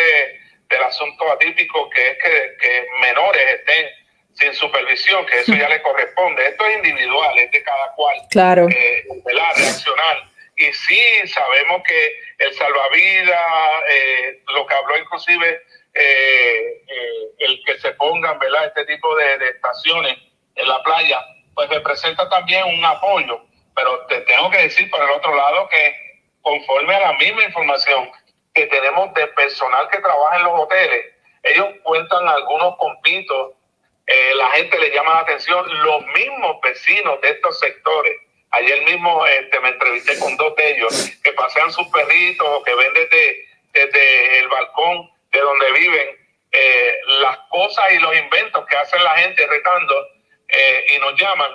del asunto atípico, que es que, que menores estén sin supervisión, que eso ya le corresponde. Esto es individual, es de cada cual. Claro. ¿verdad? Reaccionar. Y sí, sabemos que el salvavidas, eh, lo que habló inclusive eh, eh, el que se pongan, ¿verdad? Este tipo de, de estaciones en la playa, pues representa también un apoyo. Pero te tengo que decir por el otro lado que conforme a la misma información que tenemos de personal que trabaja en los hoteles, ellos cuentan algunos compitos, eh, la gente le llama la atención, los mismos vecinos de estos sectores. Ayer mismo este, me entrevisté con dos de ellos que pasean sus perritos o que ven desde, desde el balcón de donde viven eh, las cosas y los inventos que hacen la gente retando eh, y nos llaman,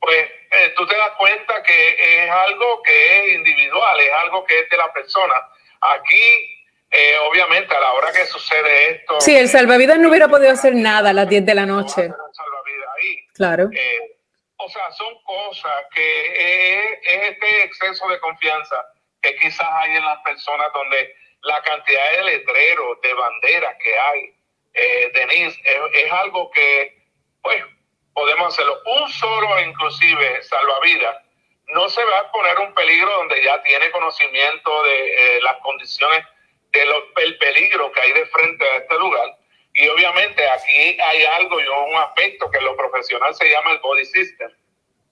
pues eh, tú te das cuenta que es algo que es individual, es algo que es de la persona. Aquí, eh, obviamente, a la hora que sucede esto, Sí, el salvavidas no hubiera podido hacer nada a las 10 de la noche. Claro. eh, o sea, son cosas que es, es este exceso de confianza que quizás hay en las personas donde la cantidad de letreros, de banderas que hay, eh, Denise, es, algo que, pues, podemos hacerlo. Un solo, inclusive, salvavidas, no se va a poner un peligro donde ya tiene conocimiento de eh, las condiciones del peligro que hay de frente a este lugar. Y obviamente aquí hay algo y un aspecto que en lo profesional se llama el body system.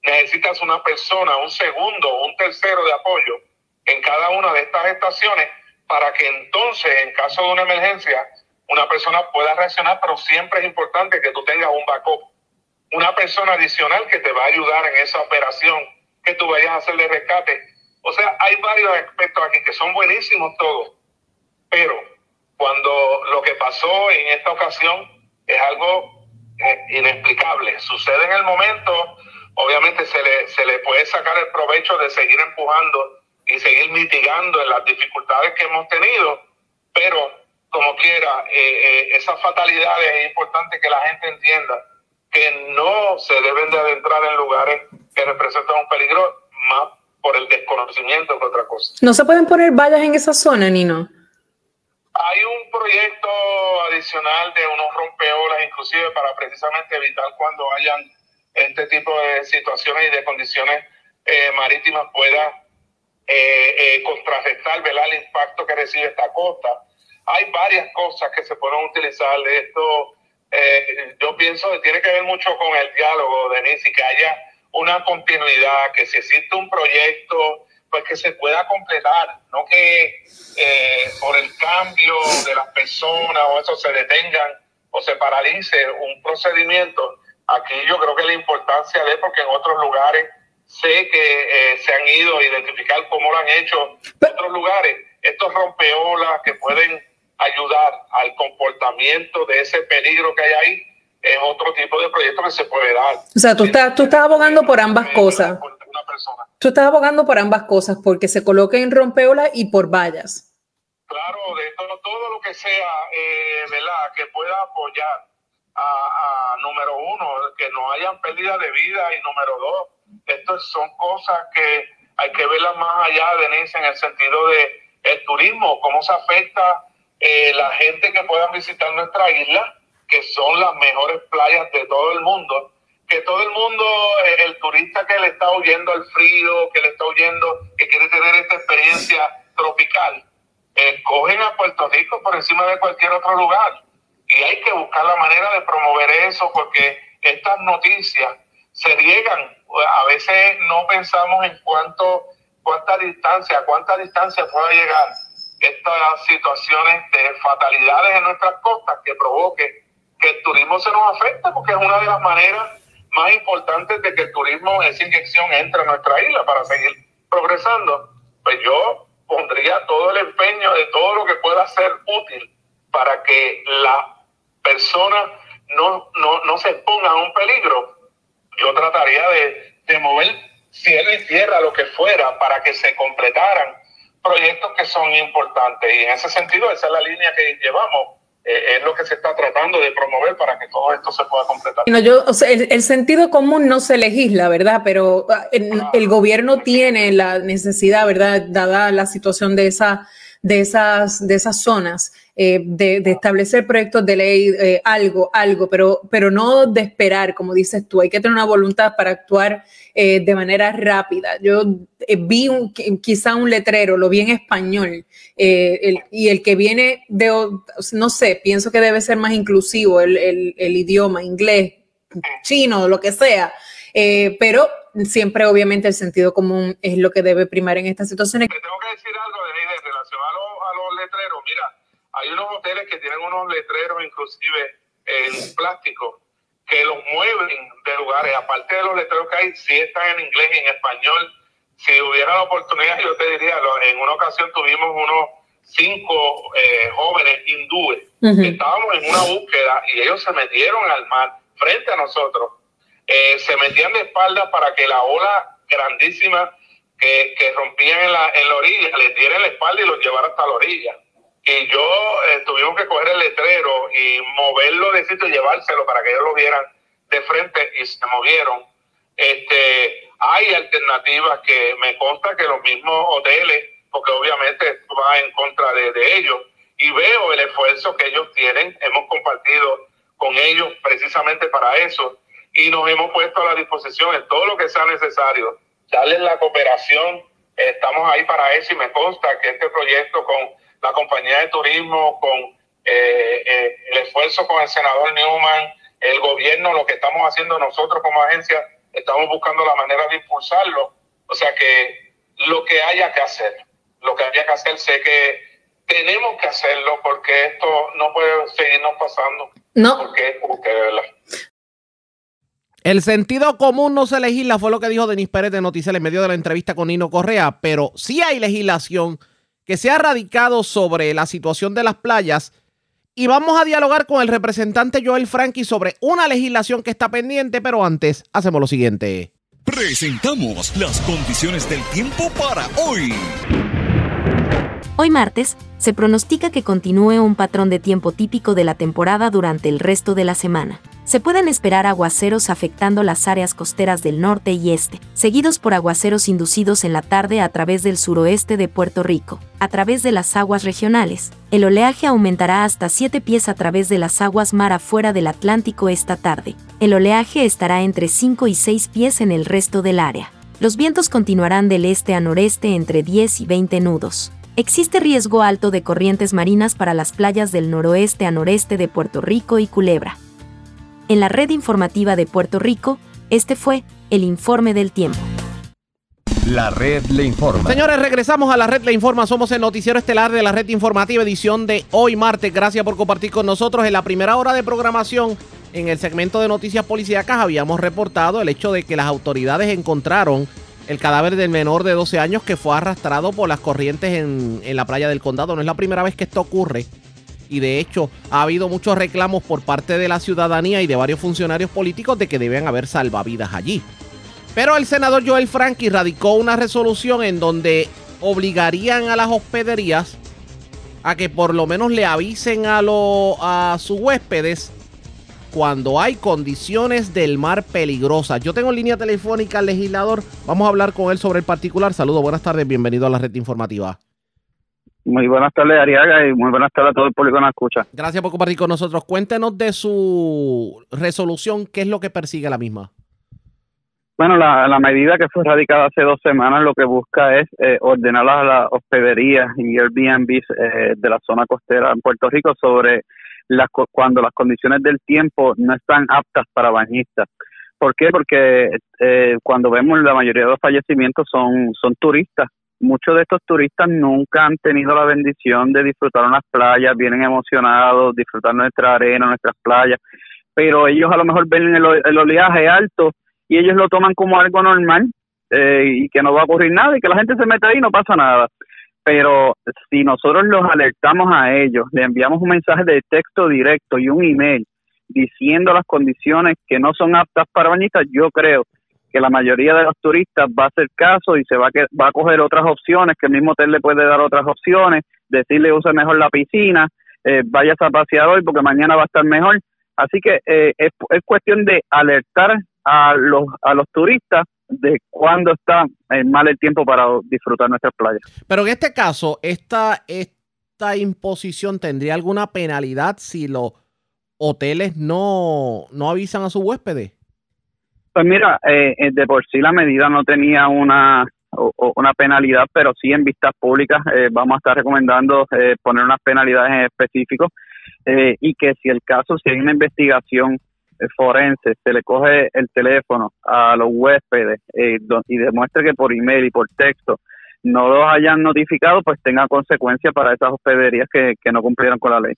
Necesitas una persona, un segundo, un tercero de apoyo en cada una de estas estaciones para que entonces, en caso de una emergencia, una persona pueda reaccionar, pero siempre es importante que tú tengas un backup, una persona adicional que te va a ayudar en esa operación que tú vayas a hacer de rescate. O sea, hay varios aspectos aquí que son buenísimos todos, pero cuando lo que pasó en esta ocasión es algo eh, inexplicable, sucede en el momento, obviamente se le, se le puede sacar el provecho de seguir empujando y seguir mitigando en las dificultades que hemos tenido, pero como quiera, eh, eh, esas fatalidades es importante que la gente entienda que no se deben de adentrar en lugares que representan un peligro más por el desconocimiento que otra cosa. ¿No se pueden poner vallas en esa zona, Nino? Hay un proyecto adicional de unos rompeolas, inclusive para precisamente evitar cuando hayan este tipo de situaciones y de condiciones eh, marítimas pueda eh, eh, contrarrestar el impacto que recibe esta costa. Hay varias cosas que se pueden utilizar esto. Eh, yo pienso que tiene que ver mucho con el diálogo, Denise, y que haya una continuidad, que si existe un proyecto, pues que se pueda completar, no que eh, por el cambio de las personas o eso se detengan o se paralice un procedimiento. Aquí yo creo que la importancia de, porque en otros lugares sé que eh, se han ido a identificar cómo lo han hecho en otros lugares. Estos rompeolas que pueden ayudar al comportamiento de ese peligro que hay ahí es otro tipo de proyecto que se puede dar. O sea, tú estás, tú estás abogando por ambas cosas. Tú estás abogando por ambas cosas, porque se coloquen rompeolas y por vallas. Claro, de todo, todo lo que sea, eh, ¿verdad? Que pueda apoyar a, a, número uno, que no hayan pérdida de vida y número dos, estas son cosas que hay que verlas más allá, Denise, en el sentido de el turismo, cómo se afecta eh, la gente que pueda visitar nuestra isla, que son las mejores playas de todo el mundo, que todo el mundo, eh, el turista que le está huyendo al frío, que le está huyendo, que quiere tener esta experiencia tropical, eh, cogen a Puerto Rico por encima de cualquier otro lugar. Y hay que buscar la manera de promover eso porque estas noticias se riegan. A veces no pensamos en cuánto, cuánta distancia, cuánta distancia pueda llegar estas situaciones de fatalidades en nuestras costas que provoque que el turismo se nos afecte, porque es una de las maneras más importantes de que el turismo, esa inyección, entre a nuestra isla para seguir progresando. Pues yo pondría todo el empeño de todo lo que pueda ser útil para que la persona no, no, no se exponga a un peligro yo trataría de, de mover cielo y tierra, lo que fuera, para que se completaran proyectos que son importantes. Y en ese sentido, esa es la línea que llevamos. Eh, es lo que se está tratando de promover para que todo esto se pueda completar. No, yo, o sea, el, el, sentido común no se legisla, ¿verdad? Pero ah, el, el, gobierno tiene la necesidad, ¿verdad? Dada la situación de, esa, de, esas, de esas zonas, eh, de, de, establecer proyectos de ley, eh, algo, algo, pero, pero no de esperar, como dices tú, hay que tener una voluntad para actuar eh, de manera rápida. Yo eh, vi un, quizá un letrero, lo vi en español, eh, y el que viene de, no sé, pienso que debe ser más inclusivo el, el, idioma, inglés, chino, lo que sea, pero siempre obviamente el sentido común es lo que debe primar en estas situaciones. Te tengo que decir algo, Denise, relacionado a los letreros. Mira, hay unos hoteles que tienen unos letreros inclusive en plástico que los mueven de lugares, aparte de los letreros que hay, sí están en inglés y en español. Si hubiera la oportunidad, yo te diría, en una ocasión tuvimos unos cinco eh, jóvenes hindúes uh -huh. que estábamos en una búsqueda y ellos se metieron al mar frente a nosotros. Eh, se metían de espalda para que la ola grandísima que, que rompían en la, en la orilla les diera en la espalda y los llevara hasta la orilla y yo eh, tuvimos que coger el letrero y moverlo de sitio y llevárselo para que ellos lo vieran de frente y se movieron. Este, hay alternativas que me consta que los mismos hoteles, porque obviamente va en contra de, de ellos, y veo el esfuerzo que ellos tienen, hemos compartido con ellos precisamente para eso, y nos hemos puesto a la disposición en todo lo que sea necesario, darles la cooperación, estamos ahí para eso y me consta que este proyecto con la compañía de turismo, con eh, eh, el esfuerzo con el senador Newman, el gobierno, lo que estamos haciendo nosotros como agencia, estamos buscando la manera de impulsarlo. O sea que lo que haya que hacer, lo que había que hacer. Sé que tenemos que hacerlo porque esto no puede seguirnos pasando. No. Porque, porque de verdad. El sentido común no se legisla, fue lo que dijo Denis Pérez de Noticias en medio de la entrevista con Nino Correa, pero sí hay legislación que se ha radicado sobre la situación de las playas y vamos a dialogar con el representante Joel Frankie sobre una legislación que está pendiente, pero antes hacemos lo siguiente. Presentamos las condiciones del tiempo para hoy. Hoy martes, se pronostica que continúe un patrón de tiempo típico de la temporada durante el resto de la semana. Se pueden esperar aguaceros afectando las áreas costeras del norte y este, seguidos por aguaceros inducidos en la tarde a través del suroeste de Puerto Rico. A través de las aguas regionales, el oleaje aumentará hasta 7 pies a través de las aguas mar afuera del Atlántico esta tarde. El oleaje estará entre 5 y 6 pies en el resto del área. Los vientos continuarán del este a noreste entre 10 y 20 nudos. Existe riesgo alto de corrientes marinas para las playas del noroeste a noreste de Puerto Rico y Culebra. En la red informativa de Puerto Rico, este fue el informe del tiempo. La red le informa. Señores, regresamos a la red le informa. Somos el noticiero estelar de la red informativa, edición de hoy martes. Gracias por compartir con nosotros. En la primera hora de programación, en el segmento de noticias policíacas, habíamos reportado el hecho de que las autoridades encontraron el cadáver del menor de 12 años que fue arrastrado por las corrientes en, en la playa del condado. No es la primera vez que esto ocurre y de hecho ha habido muchos reclamos por parte de la ciudadanía y de varios funcionarios políticos de que deben haber salvavidas allí. Pero el senador Joel Frankie radicó una resolución en donde obligarían a las hospederías a que por lo menos le avisen a, a sus huéspedes cuando hay condiciones del mar peligrosas. Yo tengo línea telefónica al legislador. Vamos a hablar con él sobre el particular. Saludos, buenas tardes, bienvenido a la red informativa. Muy buenas tardes, Ariaga, y muy buenas tardes a todo el público que nos escucha. Gracias por compartir con nosotros. Cuéntenos de su resolución, ¿qué es lo que persigue la misma? Bueno, la, la medida que fue radicada hace dos semanas lo que busca es eh, ordenar a las hospederías y Airbnb eh, de la zona costera en Puerto Rico sobre las cuando las condiciones del tiempo no están aptas para bañistas. ¿Por qué? Porque eh, cuando vemos la mayoría de los fallecimientos son, son turistas muchos de estos turistas nunca han tenido la bendición de disfrutar unas playas, vienen emocionados, disfrutar nuestra arena, nuestras playas, pero ellos a lo mejor ven el, oleaje alto y ellos lo toman como algo normal eh, y que no va a ocurrir nada y que la gente se mete ahí y no pasa nada. Pero si nosotros los alertamos a ellos, le enviamos un mensaje de texto directo y un email diciendo las condiciones que no son aptas para bañistas, yo creo que la mayoría de los turistas va a hacer caso y se va a, que, va a coger otras opciones, que el mismo hotel le puede dar otras opciones, decirle use mejor la piscina, eh, vayas a pasear hoy porque mañana va a estar mejor. Así que eh, es, es cuestión de alertar a los, a los turistas de cuándo está mal el tiempo para disfrutar nuestras playas. Pero en este caso, esta, esta imposición tendría alguna penalidad si los hoteles no, no avisan a sus huéspedes. Pues mira, eh, eh, de por sí la medida no tenía una una penalidad, pero sí en vistas públicas eh, vamos a estar recomendando poner unas penalidades en específico y que si el caso, si hay una investigación forense, se le coge el teléfono a los huéspedes y demuestre que por email y por texto no los hayan notificado, pues tenga consecuencias para esas hospederías que, que no cumplieron con la ley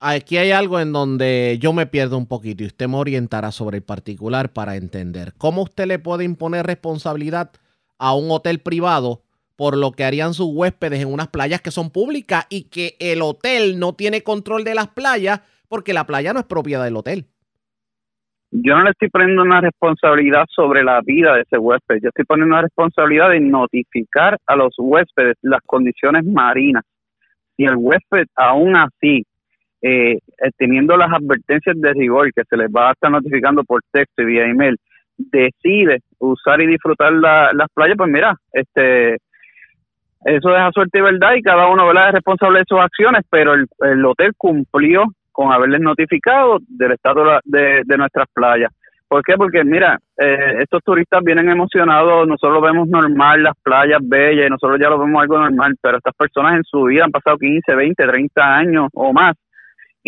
aquí hay algo en donde yo me pierdo un poquito y usted me orientará sobre el particular para entender. ¿Cómo usted le puede imponer responsabilidad a un hotel privado por lo que harían sus huéspedes en unas playas que son públicas y que el hotel no tiene control de las playas porque la playa no es propiedad del hotel? Yo no le estoy poniendo una responsabilidad sobre la vida de ese huésped, yo estoy poniendo una responsabilidad de notificar a los huéspedes las condiciones marinas. Si el huésped aún así eh, eh, teniendo las advertencias de rigor que se les va a estar notificando por texto y vía email, decide usar y disfrutar las playas, pues mira, este eso deja suerte y verdad y cada uno es responsable de sus acciones, pero el, hotel cumplió con haberles notificado del estado de, nuestras playas. ¿Por qué? Porque mira, eh, estos turistas vienen emocionados, nosotros vemos normal las playas bellas y nosotros ya lo vemos algo normal, pero estas personas en su vida han pasado 15, 20, 30 años o más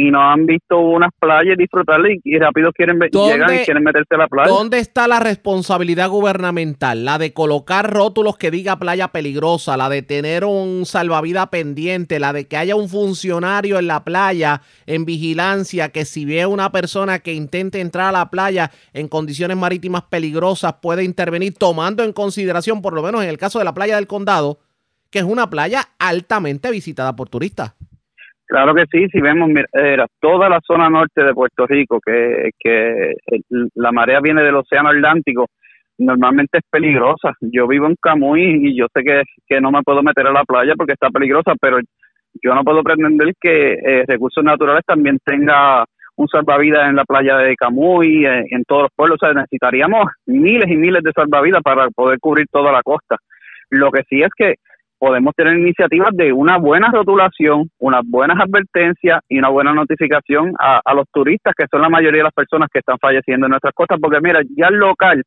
y no han visto unas playas disfrutarlas y, y rápido quieren llegan y quieren meterse a la playa. ¿Dónde está la responsabilidad gubernamental? La de colocar rótulos que diga playa peligrosa, la de tener un salvavidas pendiente, la de que haya un funcionario en la playa en vigilancia que si ve una persona que intente entrar a la playa en condiciones marítimas peligrosas puede intervenir tomando en consideración, por lo menos en el caso de la playa del condado, que es una playa altamente visitada por turistas. Claro que sí, si vemos mira, toda la zona norte de Puerto Rico, que, que la marea viene del Océano Atlántico, normalmente es peligrosa. Yo vivo en Camuy y yo sé que, que no me puedo meter a la playa porque está peligrosa, pero yo no puedo pretender que eh, Recursos Naturales también tenga un salvavidas en la playa de Camuy, eh, en todos los pueblos. O sea, necesitaríamos miles y miles de salvavidas para poder cubrir toda la costa. Lo que sí es que podemos tener iniciativas de una buena rotulación, unas buenas advertencias y una buena notificación a, a los turistas, que son la mayoría de las personas que están falleciendo en nuestras costas, porque mira, ya el local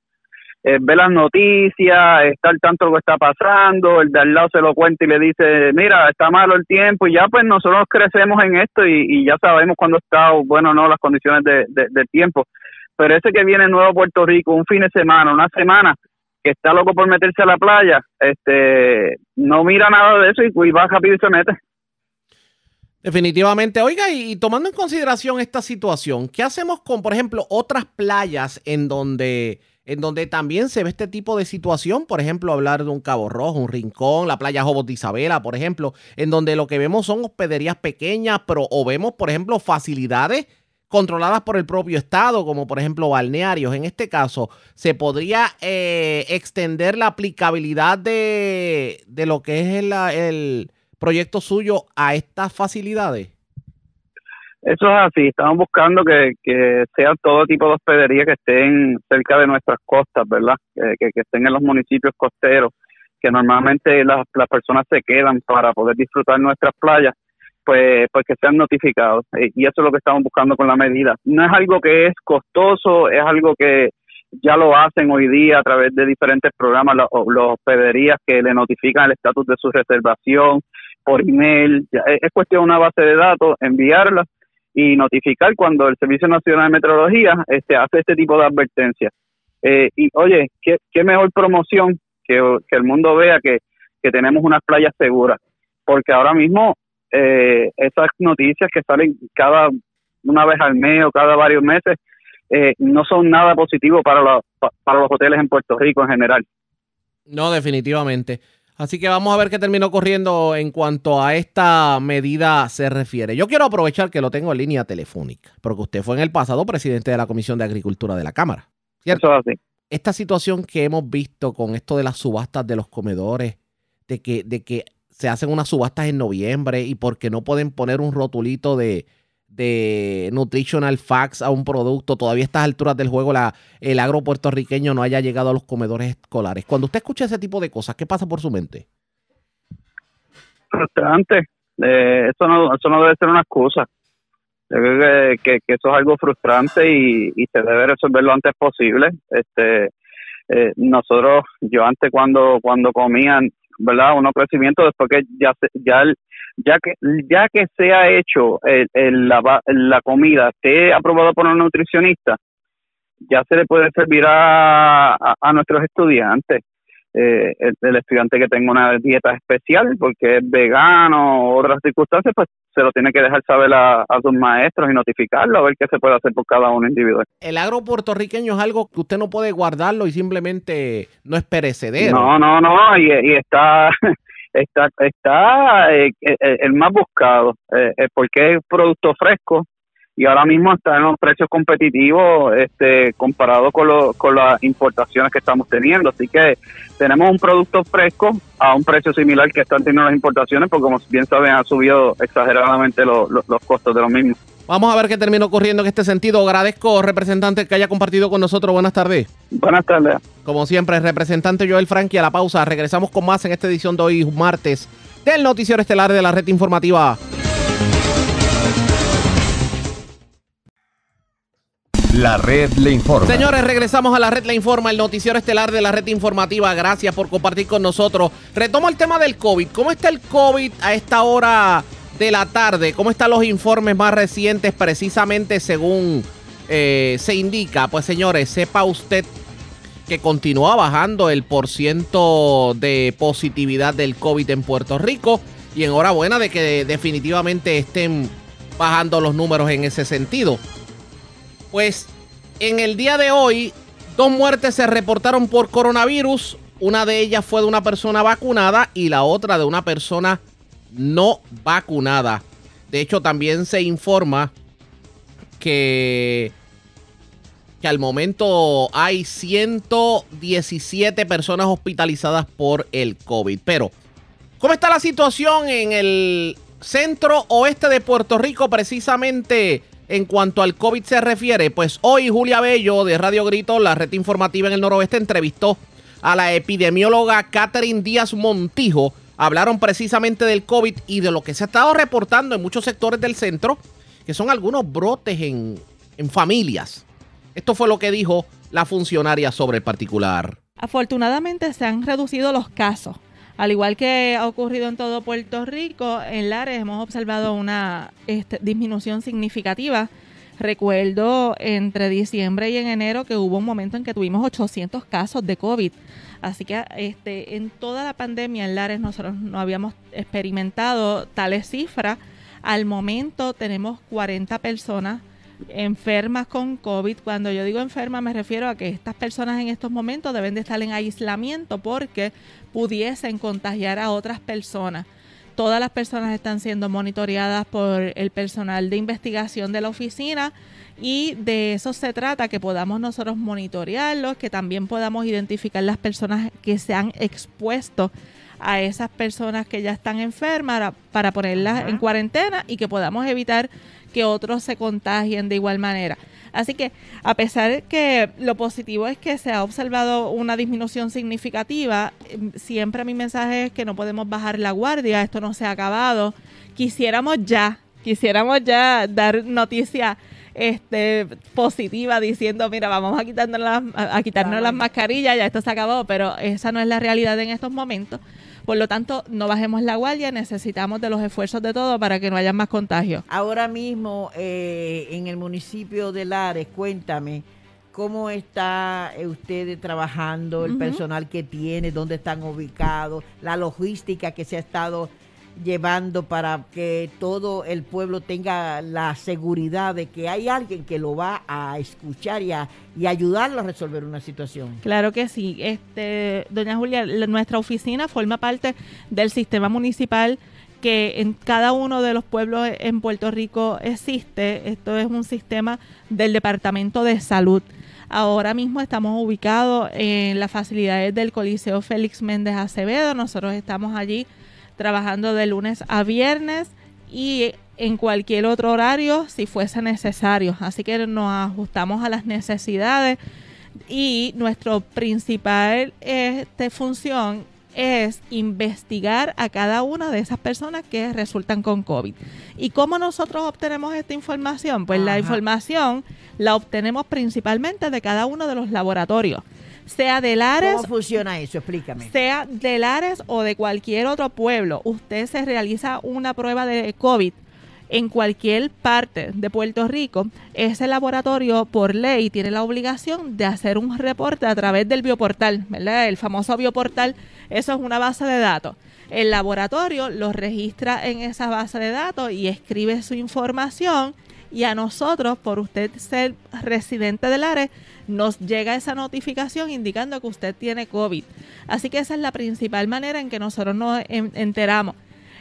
eh, ve las noticias, está al tanto de lo que está pasando, el de al lado se lo cuenta y le dice, mira, está malo el tiempo, y ya pues nosotros crecemos en esto y, y ya sabemos cuándo está bueno o no las condiciones de, de- del tiempo. Pero ese que viene nuevo a Puerto Rico, un fin de semana, una semana, que está loco por meterse a la playa, este, no mira nada de eso y, y va rápido y se mete. Definitivamente. Oiga, y, y tomando en consideración esta situación, ¿qué hacemos con, por ejemplo, otras playas en donde, en donde también se ve este tipo de situación? Por ejemplo, hablar de un Cabo Rojo, un Rincón, la playa Jobos de Isabela, por ejemplo, en donde lo que vemos son hospederías pequeñas, pero o vemos, por ejemplo, facilidades controladas por el propio Estado, como por ejemplo balnearios. En este caso, ¿se podría eh, extender la aplicabilidad de, de lo que es el, el proyecto suyo a estas facilidades? Eso es así, estamos buscando que, que sea todo tipo de hospederías que estén cerca de nuestras costas, ¿verdad? Que- que estén en los municipios costeros, que normalmente las, las personas se quedan para poder disfrutar nuestras playas, pues, pues que sean notificados. Eh, Y eso es lo que estamos buscando con la medida. No es algo que es costoso, es algo que ya lo hacen hoy día a través de diferentes programas, los hospederías que le notifican el estatus de su reservación por email. Es es cuestión de una base de datos, enviarla y notificar cuando el Servicio Nacional de Meteorología este, hace este tipo de advertencias. Eh, y oye, ¿qué, qué mejor promoción que, que el mundo vea que, que tenemos unas playas seguras. Porque ahora mismo eh, esas noticias que salen cada una vez al mes o cada varios meses eh, no son nada positivo para, la- para los hoteles en Puerto Rico en general. No, definitivamente. Así que vamos a ver qué terminó corriendo en cuanto a esta medida se refiere. Yo quiero aprovechar que lo tengo en línea telefónica, porque usted fue en el pasado presidente de la Comisión de Agricultura de la Cámara. ¿cierto? Eso así. Esta situación que hemos visto con esto de las subastas de los comedores, de que, de que se hacen unas subastas en noviembre y porque no pueden poner un rotulito de, de nutritional facts a un producto, todavía a estas alturas del juego la, el agro puertorriqueño no haya llegado a los comedores escolares. Cuando usted escucha ese tipo de cosas, ¿qué pasa por su mente? frustrante. Eh, eso no eso no debe ser una excusa. Yo creo que, que, eso es algo frustrante y, y se debe resolver lo antes posible. Este, eh, nosotros, yo antes cuando cuando comían, ¿verdad? Unos crecimientos después que ya ya el- ya que ya que se ha hecho el, el- la, la comida, esté aprobado por un nutricionista, ya se le puede servir a, a nuestros estudiantes. Eh, el, el estudiante que tenga una dieta especial porque es vegano o otras circunstancias, pues se lo tiene que dejar saber a, a sus maestros y notificarlo a ver qué se puede hacer por cada uno individual. El agro puertorriqueño es algo que usted no puede guardarlo y simplemente no es perecedero. No, no, no, y, y está está está eh, eh, el más buscado eh, eh, porque es producto fresco y ahora mismo está en los precios competitivos este comparado con, lo- con las importaciones que estamos teniendo así que tenemos un producto fresco a un precio similar que están teniendo las importaciones porque como bien saben han subido exageradamente lo- lo- los costos de los mismos Vamos a ver qué terminó corriendo en este sentido. Agradezco, representante, que haya compartido con nosotros. Buenas tardes. Buenas tardes. Como siempre, representante Joel Frankie a la pausa. Regresamos con más en esta edición de hoy, martes, del Noticiero Estelar de la Red Informativa. La red le informa. Señores, regresamos a la red La Informa, el noticiero estelar de la red informativa. Gracias por compartir con nosotros. Retomo el tema del COVID. ¿Cómo está el COVID a esta hora de la tarde. ¿Cómo están los informes más recientes precisamente según eh, se indica? Pues señores, sepa usted que continúa bajando el porciento de positividad del COVID en Puerto Rico y enhorabuena de que definitivamente estén bajando los números en ese sentido. Pues en el día de hoy, dos muertes se reportaron por coronavirus. Una de ellas fue de una persona vacunada y la otra de una persona no vacunada. De hecho, también se informa que, que al momento hay 117 personas hospitalizadas por el COVID. Pero, ¿cómo está la situación en el centro oeste de Puerto Rico precisamente en cuanto al COVID se refiere? Pues hoy Julia Bello de Radio Grito, la red informativa en el noroeste, entrevistó a la epidemióloga Catherine Díaz Montijo. Hablaron precisamente del COVID y de lo que se ha estado reportando en muchos sectores del centro, que son algunos brotes en, en familias. Esto fue lo que dijo la funcionaria sobre el particular. Afortunadamente se han reducido los casos. Al igual que ha ocurrido en todo Puerto Rico, en Lares hemos observado una este, disminución significativa. Recuerdo entre diciembre y en enero que hubo un momento en que tuvimos 800 casos de COVID. Así que este, en toda la pandemia en Lares nosotros no habíamos experimentado tales cifras. Al momento tenemos 40 personas enfermas con COVID. Cuando yo digo enferma me refiero a que estas personas en estos momentos deben de estar en aislamiento porque pudiesen contagiar a otras personas. Todas las personas están siendo monitoreadas por el personal de investigación de la oficina y de eso se trata, que podamos nosotros monitorearlos, que también podamos identificar las personas que se han expuesto a esas personas que ya están enfermas para ponerlas en cuarentena y que podamos evitar que otros se contagien de igual manera. Así que a pesar de que lo positivo es que se ha observado una disminución significativa, em, siempre mi mensaje es que no podemos bajar la guardia, esto no se ha acabado. Quisiéramos ya, quisiéramos ya dar noticia este positiva diciendo, mira, vamos a quitarnos las, a quitarnos las mascarillas, ya esto se acabó, pero esa no es la realidad en estos momentos. Por lo tanto, no bajemos la guardia, necesitamos de los esfuerzos de todos para que no haya más contagios. Ahora mismo eh, en el municipio de Lares, cuéntame, ¿cómo está eh, usted trabajando, el personal que tiene, dónde están ubicados, la logística que se ha estado llevando para que todo el pueblo tenga la seguridad de que hay alguien que lo va a escuchar y, a, y ayudarlo a resolver una situación. Claro que sí. Este, doña Julia, nuestra oficina forma parte del sistema municipal que en cada uno de los pueblos en Puerto Rico existe. Esto es un sistema del Departamento de Salud. Ahora mismo estamos ubicados en las facilidades del Coliseo Félix Méndez Acevedo. Nosotros estamos allí trabajando de lunes a viernes y en cualquier otro horario si fuese necesario. Así que nos ajustamos a las necesidades y nuestro principal este, función es investigar a cada una de esas personas que resultan con COVID. ¿Y cómo nosotros obtenemos esta información? Pues la información la obtenemos principalmente de cada uno de los laboratorios sea de Lares. ¿Cómo funciona eso? Explícame. Sea de Lares o de cualquier otro pueblo, usted se realiza una prueba de COVID en cualquier parte de Puerto Rico, ese laboratorio por ley tiene la obligación de hacer un reporte a través del bioportal, ¿verdad? El famoso bioportal, eso es una base de datos. El laboratorio lo registra en esa base de datos y escribe su información y a nosotros, por usted ser residente del área, nos llega esa notificación indicando que usted tiene COVID. Así que esa es la principal manera en que nosotros nos enteramos.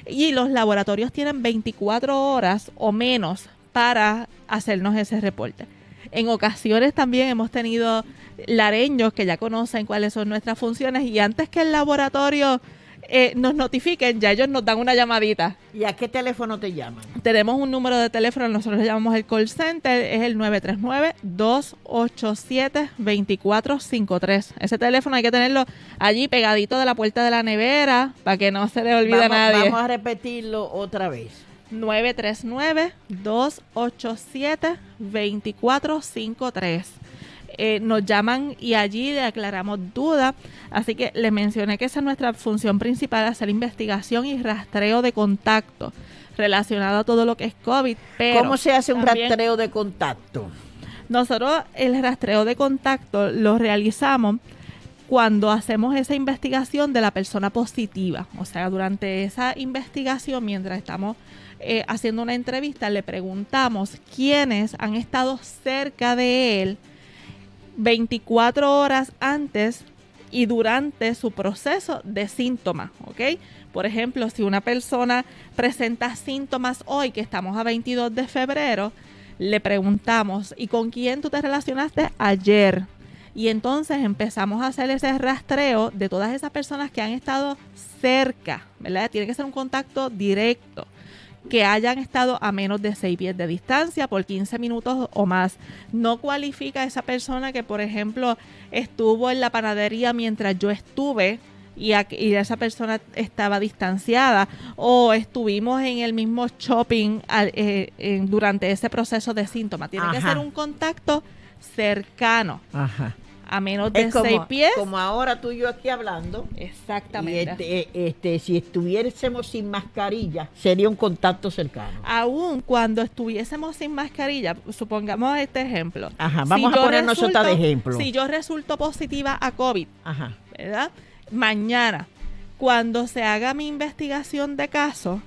Y los laboratorios tienen 24 horas o menos para hacernos ese reporte. En ocasiones también hemos tenido lareños que ya conocen cuáles son nuestras funciones y antes que el laboratorio eh, nos notifiquen, ya ellos nos dan una llamadita. ¿Y a qué teléfono te llaman? Tenemos un número de teléfono, nosotros le llamamos el call center, es el 939-287-2453. Ese teléfono hay que tenerlo allí pegadito de la puerta de la nevera para que no se le olvide a nadie. Vamos a repetirlo otra vez. 939-287-2453. Eh, nos llaman y allí le aclaramos dudas. Así que les mencioné que esa es nuestra función principal, hacer investigación y rastreo de contacto. relacionado a todo lo que es COVID. Pero ¿Cómo se hace un rastreo de contacto? Nosotros el rastreo de contacto lo realizamos cuando hacemos esa investigación de la persona positiva. O sea, durante esa investigación, mientras estamos eh, haciendo una entrevista, le preguntamos quiénes han estado cerca de él 24 horas antes y durante su proceso de síntomas, ¿ok? Por ejemplo, si una persona presenta síntomas hoy, que estamos a 22 de febrero, le preguntamos, ¿y con quién tú te relacionaste ayer? Y entonces empezamos a hacer ese rastreo de todas esas personas que han estado cerca, ¿verdad? Tiene que ser un contacto directo que hayan estado a menos de 6 pies de distancia por 15 minutos o más. No cualifica esa persona que, por ejemplo, estuvo en la panadería mientras yo estuve y, a- y esa persona estaba distanciada o estuvimos en el mismo shopping al- eh, en- durante ese proceso de síntomas. Tiene que ser un contacto cercano Ajá. A menos de como, 6 pies. como ahora tú y yo aquí hablando. Exactamente. Y este, este, si estuviésemos sin mascarilla, sería un contacto cercano. Aún cuando estuviésemos sin mascarilla, supongamos este ejemplo. Ajá, vamos a yo poner nosotros de ejemplo. Si yo resulto positiva a COVID, Ajá. ¿verdad? Mañana, cuando se haga mi investigación de caso,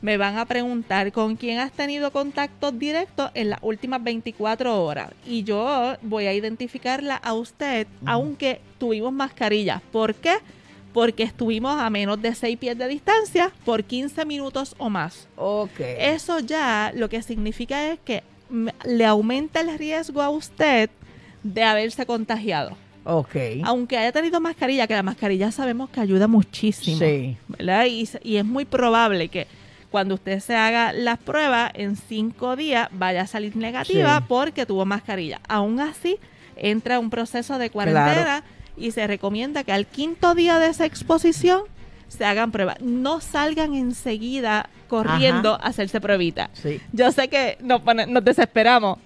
me van a preguntar con quién has tenido contacto directo en las últimas 24 horas. Y yo voy a identificarla a usted, aunque tuvimos mascarilla. ¿Por qué? Porque estuvimos a menos de 6 pies de distancia por 15 minutos o más. Ok. Eso ya lo que significa es que le aumenta el riesgo a usted de haberse contagiado. Ok. Aunque haya tenido mascarilla, que la mascarilla sabemos que ayuda muchísimo. Sí. ¿verdad? Y, es muy probable que cuando usted se haga las pruebas, en cinco días vaya a salir negativa Sí. porque tuvo mascarilla. Aún así, entra un proceso de cuarentena y se recomienda que al quinto día de esa exposición se hagan pruebas. No salgan enseguida corriendo Ajá. a hacerse pruebita. Sí. Yo sé que nos, nos desesperamos.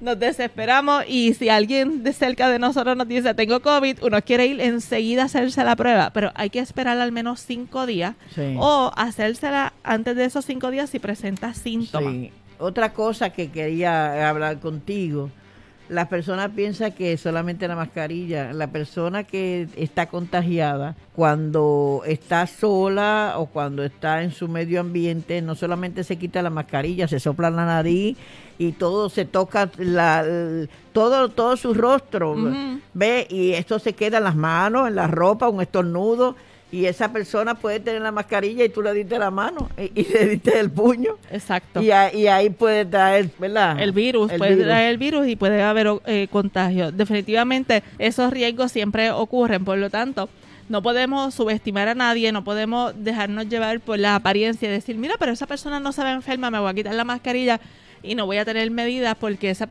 Nos desesperamos y si alguien de cerca de nosotros nos dice tengo COVID, uno quiere ir enseguida a hacerse la prueba, pero hay que esperar al menos cinco días Sí. o hacérsela antes de esos cinco días si presenta síntomas. Sí. Otra cosa que quería hablar contigo. Las personas piensan que solamente la mascarilla. La persona que está contagiada, cuando está sola o cuando está en su medio ambiente, no solamente se quita la mascarilla, se sopla la nariz y todo se toca la, todo todo su rostro, ve y esto se queda en las manos, en la ropa, un estornudo y esa persona puede tener la mascarilla y tú le diste la mano y, y le diste el puño. Exacto. Y, a- y ahí puede traer, ¿verdad? El virus, El puede virus. traer el virus y puede haber eh, contagio. Definitivamente esos riesgos siempre ocurren, por lo tanto, no podemos subestimar a nadie, no podemos dejarnos llevar por la apariencia y decir, mira, pero esa persona no se ve enferma, me voy a quitar la mascarilla y no voy a tener medidas porque esa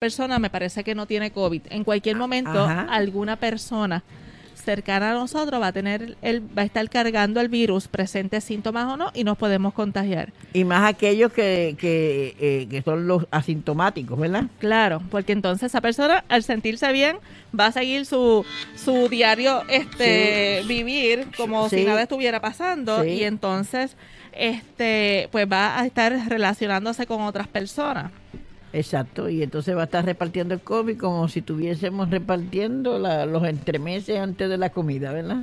persona me parece que no tiene COVID. En cualquier momento, Ajá. alguna persona cercana a nosotros va a tener el, va a estar cargando el virus, presente síntomas o no, y nos podemos contagiar. Y más aquellos que, que, eh, que son los asintomáticos, ¿verdad? Claro, porque entonces esa persona al sentirse bien va a seguir su, su diario este Sí. vivir como si nada estuviera pasando Sí. y entonces este pues va a estar relacionándose con otras personas. Exacto, y entonces va a estar repartiendo el COVID como si estuviésemos repartiendo la- los entremeses antes de la comida, ¿verdad?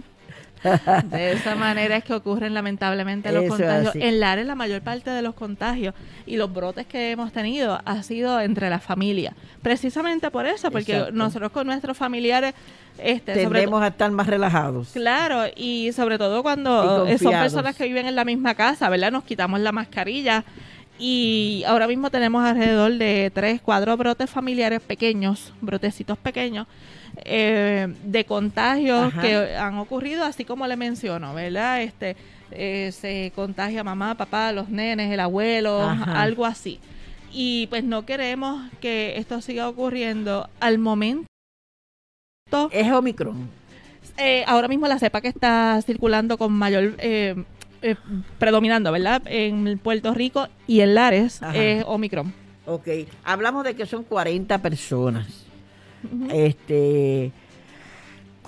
De esa manera es que ocurren lamentablemente los Eso contagios. En Lares la mayor parte de los contagios y los brotes que hemos tenido ha sido entre la familia. Precisamente por eso, porque Exacto. nosotros con nuestros familiares este, a estar más relajados. Claro, y sobre todo cuando son personas que viven en la misma casa, ¿verdad? Nos quitamos la mascarilla y ahora mismo tenemos alrededor de tres, cuatro brotes familiares pequeños, brotecitos pequeños, eh, de contagios Ajá. que han ocurrido, así como le menciono, ¿verdad? Este, eh, se contagia mamá, papá, los nenes, el abuelo, Ajá. algo así. Y pues no queremos que esto siga ocurriendo al momento. Es Omicron. Eh, ahora mismo la cepa que está circulando con mayor eh, predominando, ¿verdad? En Puerto Rico y en Lares Ajá. es Omicron. Ok, hablamos de que son 40 personas. Este,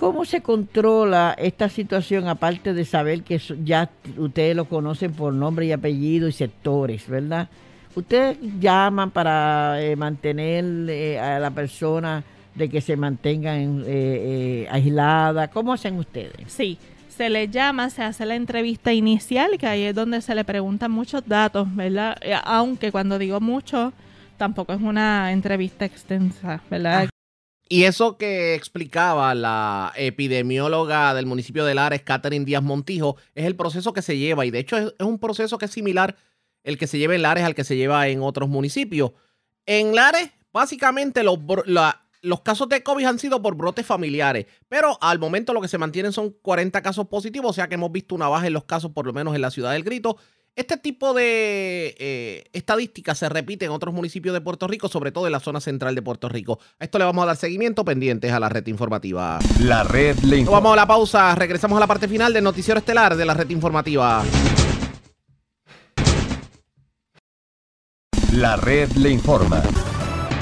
¿Cómo se controla esta situación, aparte de saber que ya ustedes lo conocen por nombre y apellido y sectores, ¿verdad? Ustedes llaman para eh, mantener eh, a la persona de que se mantengan eh, aislada. ¿Cómo hacen ustedes? Sí, se le llama, se hace la entrevista inicial, que ahí es donde se le preguntan muchos datos, ¿verdad? Aunque cuando digo mucho, tampoco es una entrevista extensa, ¿verdad? Y eso que explicaba la epidemióloga del municipio de Lares, Catherine Díaz Montijo, es el proceso que se lleva. Y de hecho es, un proceso que es similar el que se lleva en Lares al que se lleva en otros municipios. En Lares, básicamente los, los casos de COVID han sido por brotes familiares, pero al momento lo que se mantienen son 40 casos positivos, o sea que hemos visto una baja en los casos, por lo menos en la ciudad del Grito, este tipo de eh, estadísticas se repite en otros municipios de Puerto Rico, sobre todo en la zona central de Puerto Rico. A esto le vamos a dar seguimiento pendientes a la red informativa. La red le informa. Vamos a la pausa, regresamos a la parte final del noticiero estelar de la red informativa. La red le informa.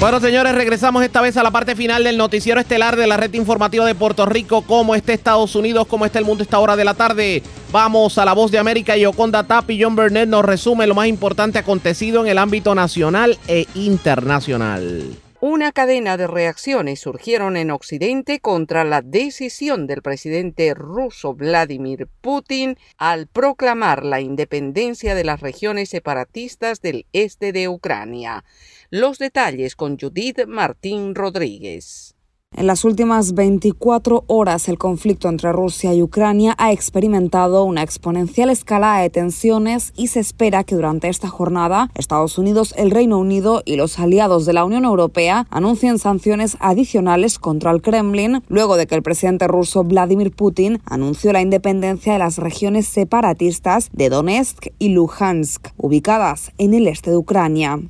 Bueno, señores, regresamos esta vez a la parte final del noticiero estelar de la red informativa de Puerto Rico. ¿Cómo está Estados Unidos? ¿Cómo está el mundo a esta hora de la tarde? Vamos a la voz de América y Oconda Tap y John Burnett nos resume lo más importante acontecido en el ámbito nacional e internacional. Una cadena de reacciones surgieron en Occidente contra la decisión del presidente ruso Vladimir Putin al proclamar la independencia de las regiones separatistas del este de Ucrania. Los detalles con Judith Martín Rodríguez. En las últimas 24 horas, el conflicto entre Rusia y Ucrania ha experimentado una exponencial escalada de tensiones y se espera que durante esta jornada Estados Unidos, el Reino Unido y los aliados de la Unión Europea anuncien sanciones adicionales contra el Kremlin luego de que el presidente ruso Vladimir Putin anunció la independencia de las regiones separatistas de Donetsk y Luhansk, ubicadas en el este de Ucrania.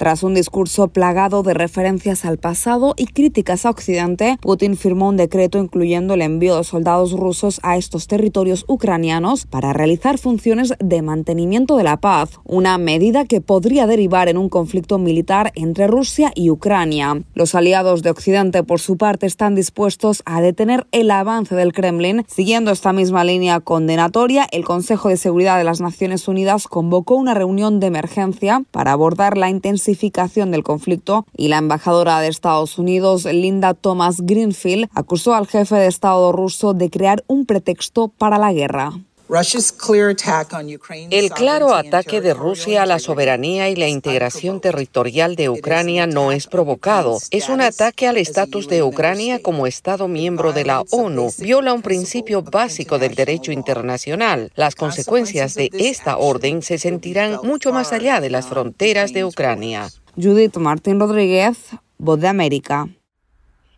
Tras un discurso plagado de referencias al pasado y críticas a Occidente, Putin firmó un decreto incluyendo el envío de soldados rusos a estos territorios ucranianos para realizar funciones de mantenimiento de la paz, una medida que podría derivar en un conflicto militar entre Rusia y Ucrania. Los aliados de Occidente, por su parte, están dispuestos a detener el avance del Kremlin. Siguiendo esta misma línea condenatoria, el Consejo de Seguridad de las Naciones Unidas convocó una reunión de emergencia para abordar la del conflicto y la embajadora de Estados Unidos, Linda Thomas Greenfield, acusó al jefe de Estado ruso de crear un pretexto para la guerra. El claro ataque de Rusia a la soberanía y la integración territorial de Ucrania no es provocado. Es un ataque al estatus de Ucrania como Estado miembro de la ONU. Viola un principio básico del derecho internacional. Las consecuencias de esta orden se sentirán mucho más allá de las fronteras de Ucrania. Judith Martín Rodríguez, Voz de América.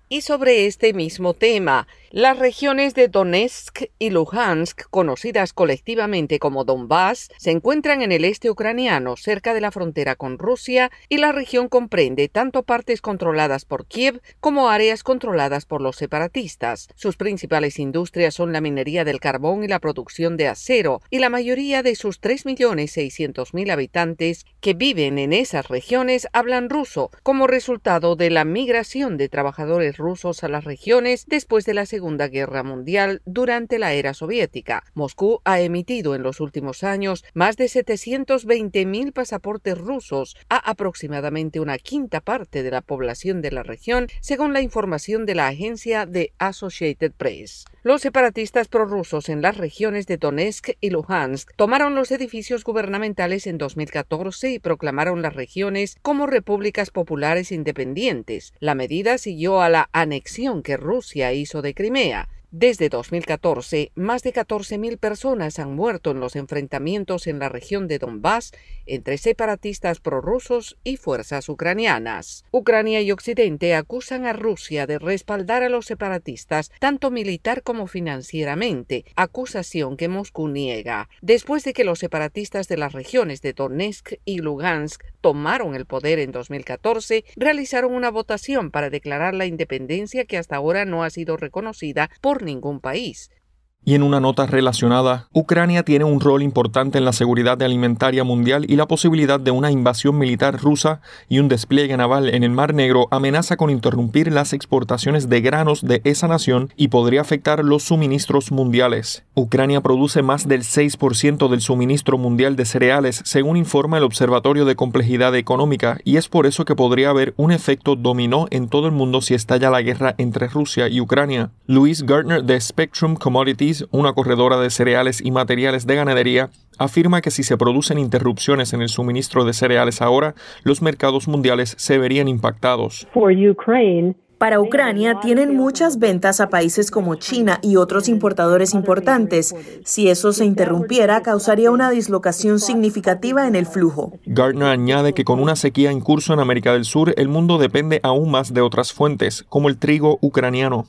Y sobre este mismo tema, las regiones de Donetsk y Luhansk, conocidas colectivamente como Donbass, se encuentran en el este ucraniano, cerca de la frontera con Rusia, y la región comprende tanto partes controladas por Kiev como áreas controladas por los separatistas. Sus principales industrias son la minería del carbón y la producción de acero, y la mayoría de sus 3.600.000 habitantes que viven en esas regiones hablan ruso, como resultado de la migración de trabajadores rusos a las regiones después de la Segunda Segunda Guerra Mundial durante la era soviética. Moscú ha emitido en los últimos años más de 720.000 pasaportes rusos a aproximadamente una quinta parte de la población de la región, según la información de la agencia de Associated Press. Los separatistas prorrusos en las regiones de Donetsk y Luhansk tomaron los edificios gubernamentales en 2014 y proclamaron las regiones como repúblicas populares independientes. La medida siguió a la anexión que Rusia hizo de Crimea desde 2014, más de 14.000 personas han muerto en los enfrentamientos en la región de Donbass entre separatistas prorrusos y fuerzas ucranianas. Ucrania y Occidente acusan a Rusia de respaldar a los separatistas tanto militar como financieramente, acusación que Moscú niega. Después de que los separatistas de las regiones de Donetsk y Lugansk tomaron el poder en 2014, realizaron una votación para declarar la independencia que hasta ahora no ha sido reconocida por ningún país. Y en una nota relacionada, Ucrania tiene un rol importante en la seguridad alimentaria mundial y la posibilidad de una invasión militar rusa y un despliegue naval en el Mar Negro amenaza con interrumpir las exportaciones de granos de esa nación y podría afectar los suministros mundiales. Ucrania produce más del 6% del suministro mundial de cereales, según informa el Observatorio de Complejidad Económica, y es por eso que podría haber un efecto dominó en todo el mundo si estalla la guerra entre Rusia y Ucrania. Luis Gardner de Spectrum Commodities una corredora de cereales y materiales de ganadería, afirma que si se producen interrupciones en el suministro de cereales ahora, los mercados mundiales se verían impactados. Para Ucrania tienen muchas ventas a países como China y otros importadores importantes. Si eso se interrumpiera, causaría una dislocación significativa en el flujo. Gardner añade que con una sequía en curso en América del Sur, el mundo depende aún más de otras fuentes, como el trigo ucraniano.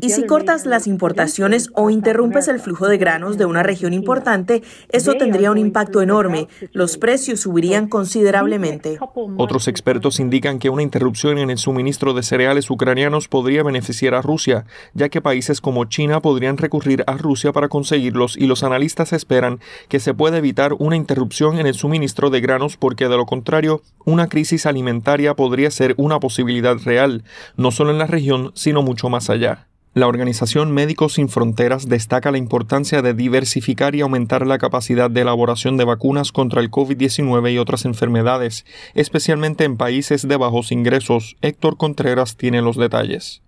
Y si cortas las importaciones o interrumpes el flujo de granos de una región importante, eso tendría un impacto enorme. Los precios subirían considerablemente. Otros expertos indican que una interrupción en el suministro de cereales ucranianos podría beneficiar a Rusia, ya que países como China podrían recurrir a Rusia para conseguirlos y los analistas esperan que se pueda evitar una interrupción en el suministro de granos porque de lo contrario, una crisis alimentaria podría ser una posibilidad real, no solo en la región, sino mucho más allá. La organización Médicos Sin Fronteras destaca la importancia de diversificar y aumentar la capacidad de elaboración de vacunas contra el COVID-19 y otras enfermedades, especialmente en países de bajos ingresos. Héctor Contreras tiene los detalles.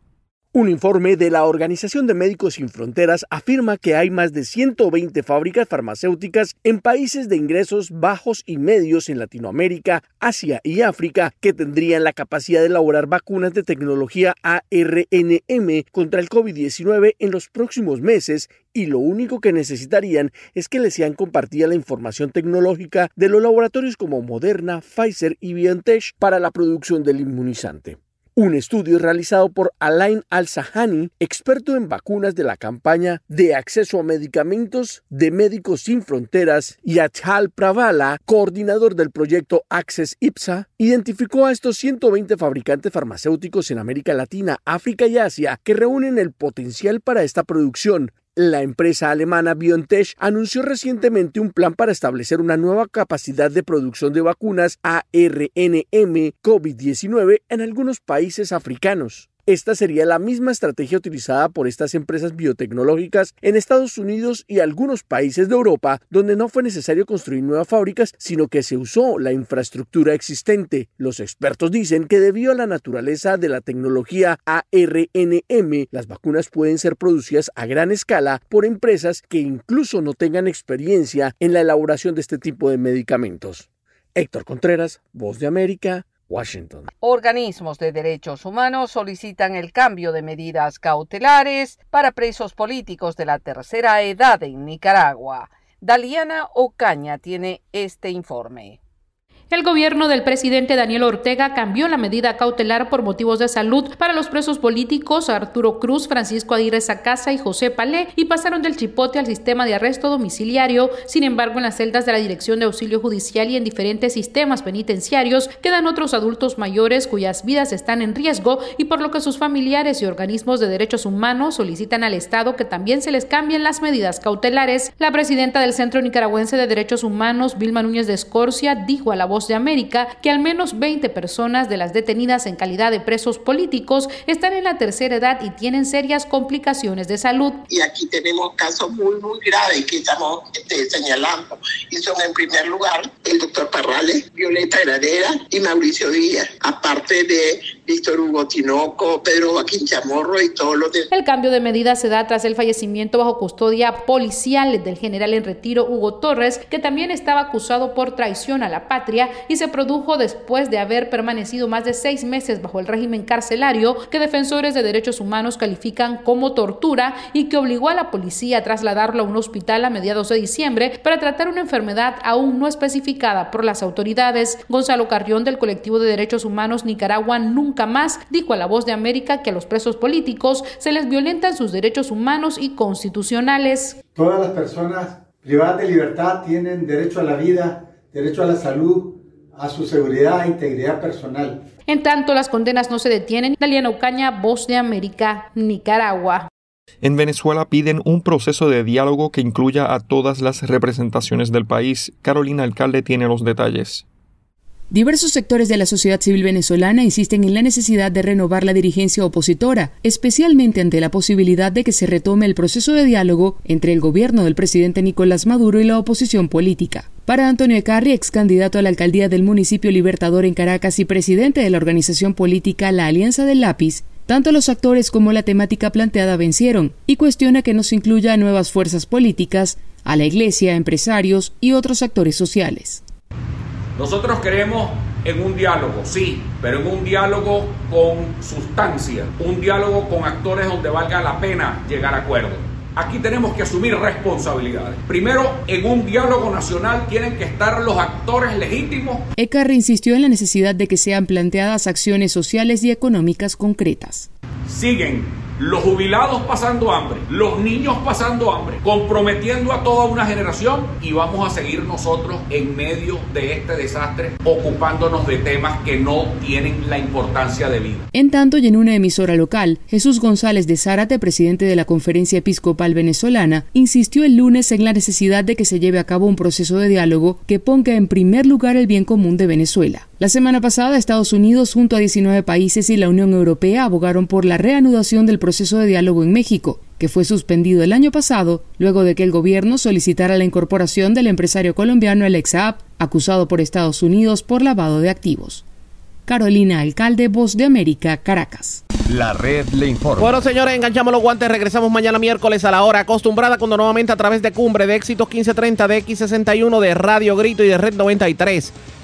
Un informe de la Organización de Médicos Sin Fronteras afirma que hay más de 120 fábricas farmacéuticas en países de ingresos bajos y medios en Latinoamérica, Asia y África que tendrían la capacidad de elaborar vacunas de tecnología ARNM contra el COVID-19 en los próximos meses y lo único que necesitarían es que les sean compartida la información tecnológica de los laboratorios como Moderna, Pfizer y BioNTech para la producción del inmunizante. Un estudio realizado por Alain Al-Sahani, experto en vacunas de la campaña de acceso a medicamentos de Médicos Sin Fronteras, y Achal Pravala, coordinador del proyecto Access IPSA, identificó a estos 120 fabricantes farmacéuticos en América Latina, África y Asia que reúnen el potencial para esta producción, la empresa alemana BioNTech anunció recientemente un plan para establecer una nueva capacidad de producción de vacunas ARNM COVID-19 en algunos países africanos. Esta sería la misma estrategia utilizada por estas empresas biotecnológicas en Estados Unidos y algunos países de Europa, donde no fue necesario construir nuevas fábricas, sino que se usó la infraestructura existente. Los expertos dicen que debido a la naturaleza de la tecnología ARNM, las vacunas pueden ser producidas a gran escala por empresas que incluso no tengan experiencia en la elaboración de este tipo de medicamentos. Héctor Contreras, Voz de América, Washington. Organismos de derechos humanos solicitan el cambio de medidas cautelares para presos políticos de la tercera edad en Nicaragua. Daliana Ocaña tiene este informe. El gobierno del presidente Daniel Ortega cambió la medida cautelar por motivos de salud para los presos políticos Arturo Cruz, Francisco Aguirre Sacasa y José Palé y pasaron del chipote al sistema de arresto domiciliario. Sin embargo, en las celdas de la Dirección de Auxilio Judicial y en diferentes sistemas penitenciarios quedan otros adultos mayores cuyas vidas están en riesgo y por lo que sus familiares y organismos de derechos humanos solicitan al Estado que también se les cambien las medidas cautelares. La presidenta del Centro Nicaragüense de Derechos Humanos, Vilma Núñez de Escorcia, dijo a la voz de América que al menos 20 personas de las detenidas en calidad de presos políticos están en la tercera edad y tienen serias complicaciones de salud. Y aquí tenemos casos muy, muy graves que estamos este, señalando. Y son en primer lugar el doctor Parrales, Violeta Heradera y Mauricio Díaz, aparte de Víctor Hugo Tinoco, Pedro Joaquín Chamorro y todos los de... El cambio de medida se da tras el fallecimiento bajo custodia policial del general en retiro Hugo Torres, que también estaba acusado por traición a la patria y se produjo después de haber permanecido más de seis meses bajo el régimen carcelario que defensores de derechos humanos califican como tortura y que obligó a la policía a trasladarlo a un hospital a mediados de diciembre para tratar una enfermedad aún no especificada por las autoridades. Gonzalo Carrión del colectivo de derechos humanos Nicaragua nunca más dijo a la voz de América que a los presos políticos se les violentan sus derechos humanos y constitucionales. Todas las personas privadas de libertad tienen derecho a la vida, derecho a la salud, a su seguridad e integridad personal. En tanto, las condenas no se detienen. Daliana Ocaña, Voz de América, Nicaragua. En Venezuela piden un proceso de diálogo que incluya a todas las representaciones del país. Carolina Alcalde tiene los detalles. Diversos sectores de la sociedad civil venezolana insisten en la necesidad de renovar la dirigencia opositora, especialmente ante la posibilidad de que se retome el proceso de diálogo entre el gobierno del presidente Nicolás Maduro y la oposición política. Para Antonio Ecarri, ex candidato a la alcaldía del municipio Libertador en Caracas y presidente de la organización política La Alianza del Lápiz, tanto los actores como la temática planteada vencieron y cuestiona que no se incluya a nuevas fuerzas políticas, a la iglesia, empresarios y otros actores sociales. Nosotros creemos en un diálogo, sí, pero en un diálogo con sustancia, un diálogo con actores donde valga la pena llegar a acuerdos. Aquí tenemos que asumir responsabilidades. Primero, en un diálogo nacional tienen que estar los actores legítimos. Ecarri insistió en la necesidad de que sean planteadas acciones sociales y económicas concretas. Siguen los jubilados pasando hambre, los niños pasando hambre, comprometiendo a toda una generación y vamos a seguir nosotros en medio de este desastre ocupándonos de temas que no tienen la importancia de vida. En tanto, y en una emisora local, Jesús González de Zárate, presidente de la Conferencia Episcopal Venezolana, insistió el lunes en la necesidad de que se lleve a cabo un proceso de diálogo que ponga en primer lugar el bien común de Venezuela. La semana pasada, Estados Unidos, junto a 19 países y la Unión Europea, abogaron por la reanudación del proceso de diálogo en México, que fue suspendido el año pasado luego de que el gobierno solicitara la incorporación del empresario colombiano Alex Saab, acusado por Estados Unidos por lavado de activos. Carolina Alcalde, Voz de América, Caracas. La red le informa. Bueno, señores, enganchamos los guantes. Regresamos mañana miércoles a la hora acostumbrada cuando nuevamente a través de Cumbre de Éxitos 1530 de X61 de Radio Grito y de Red 93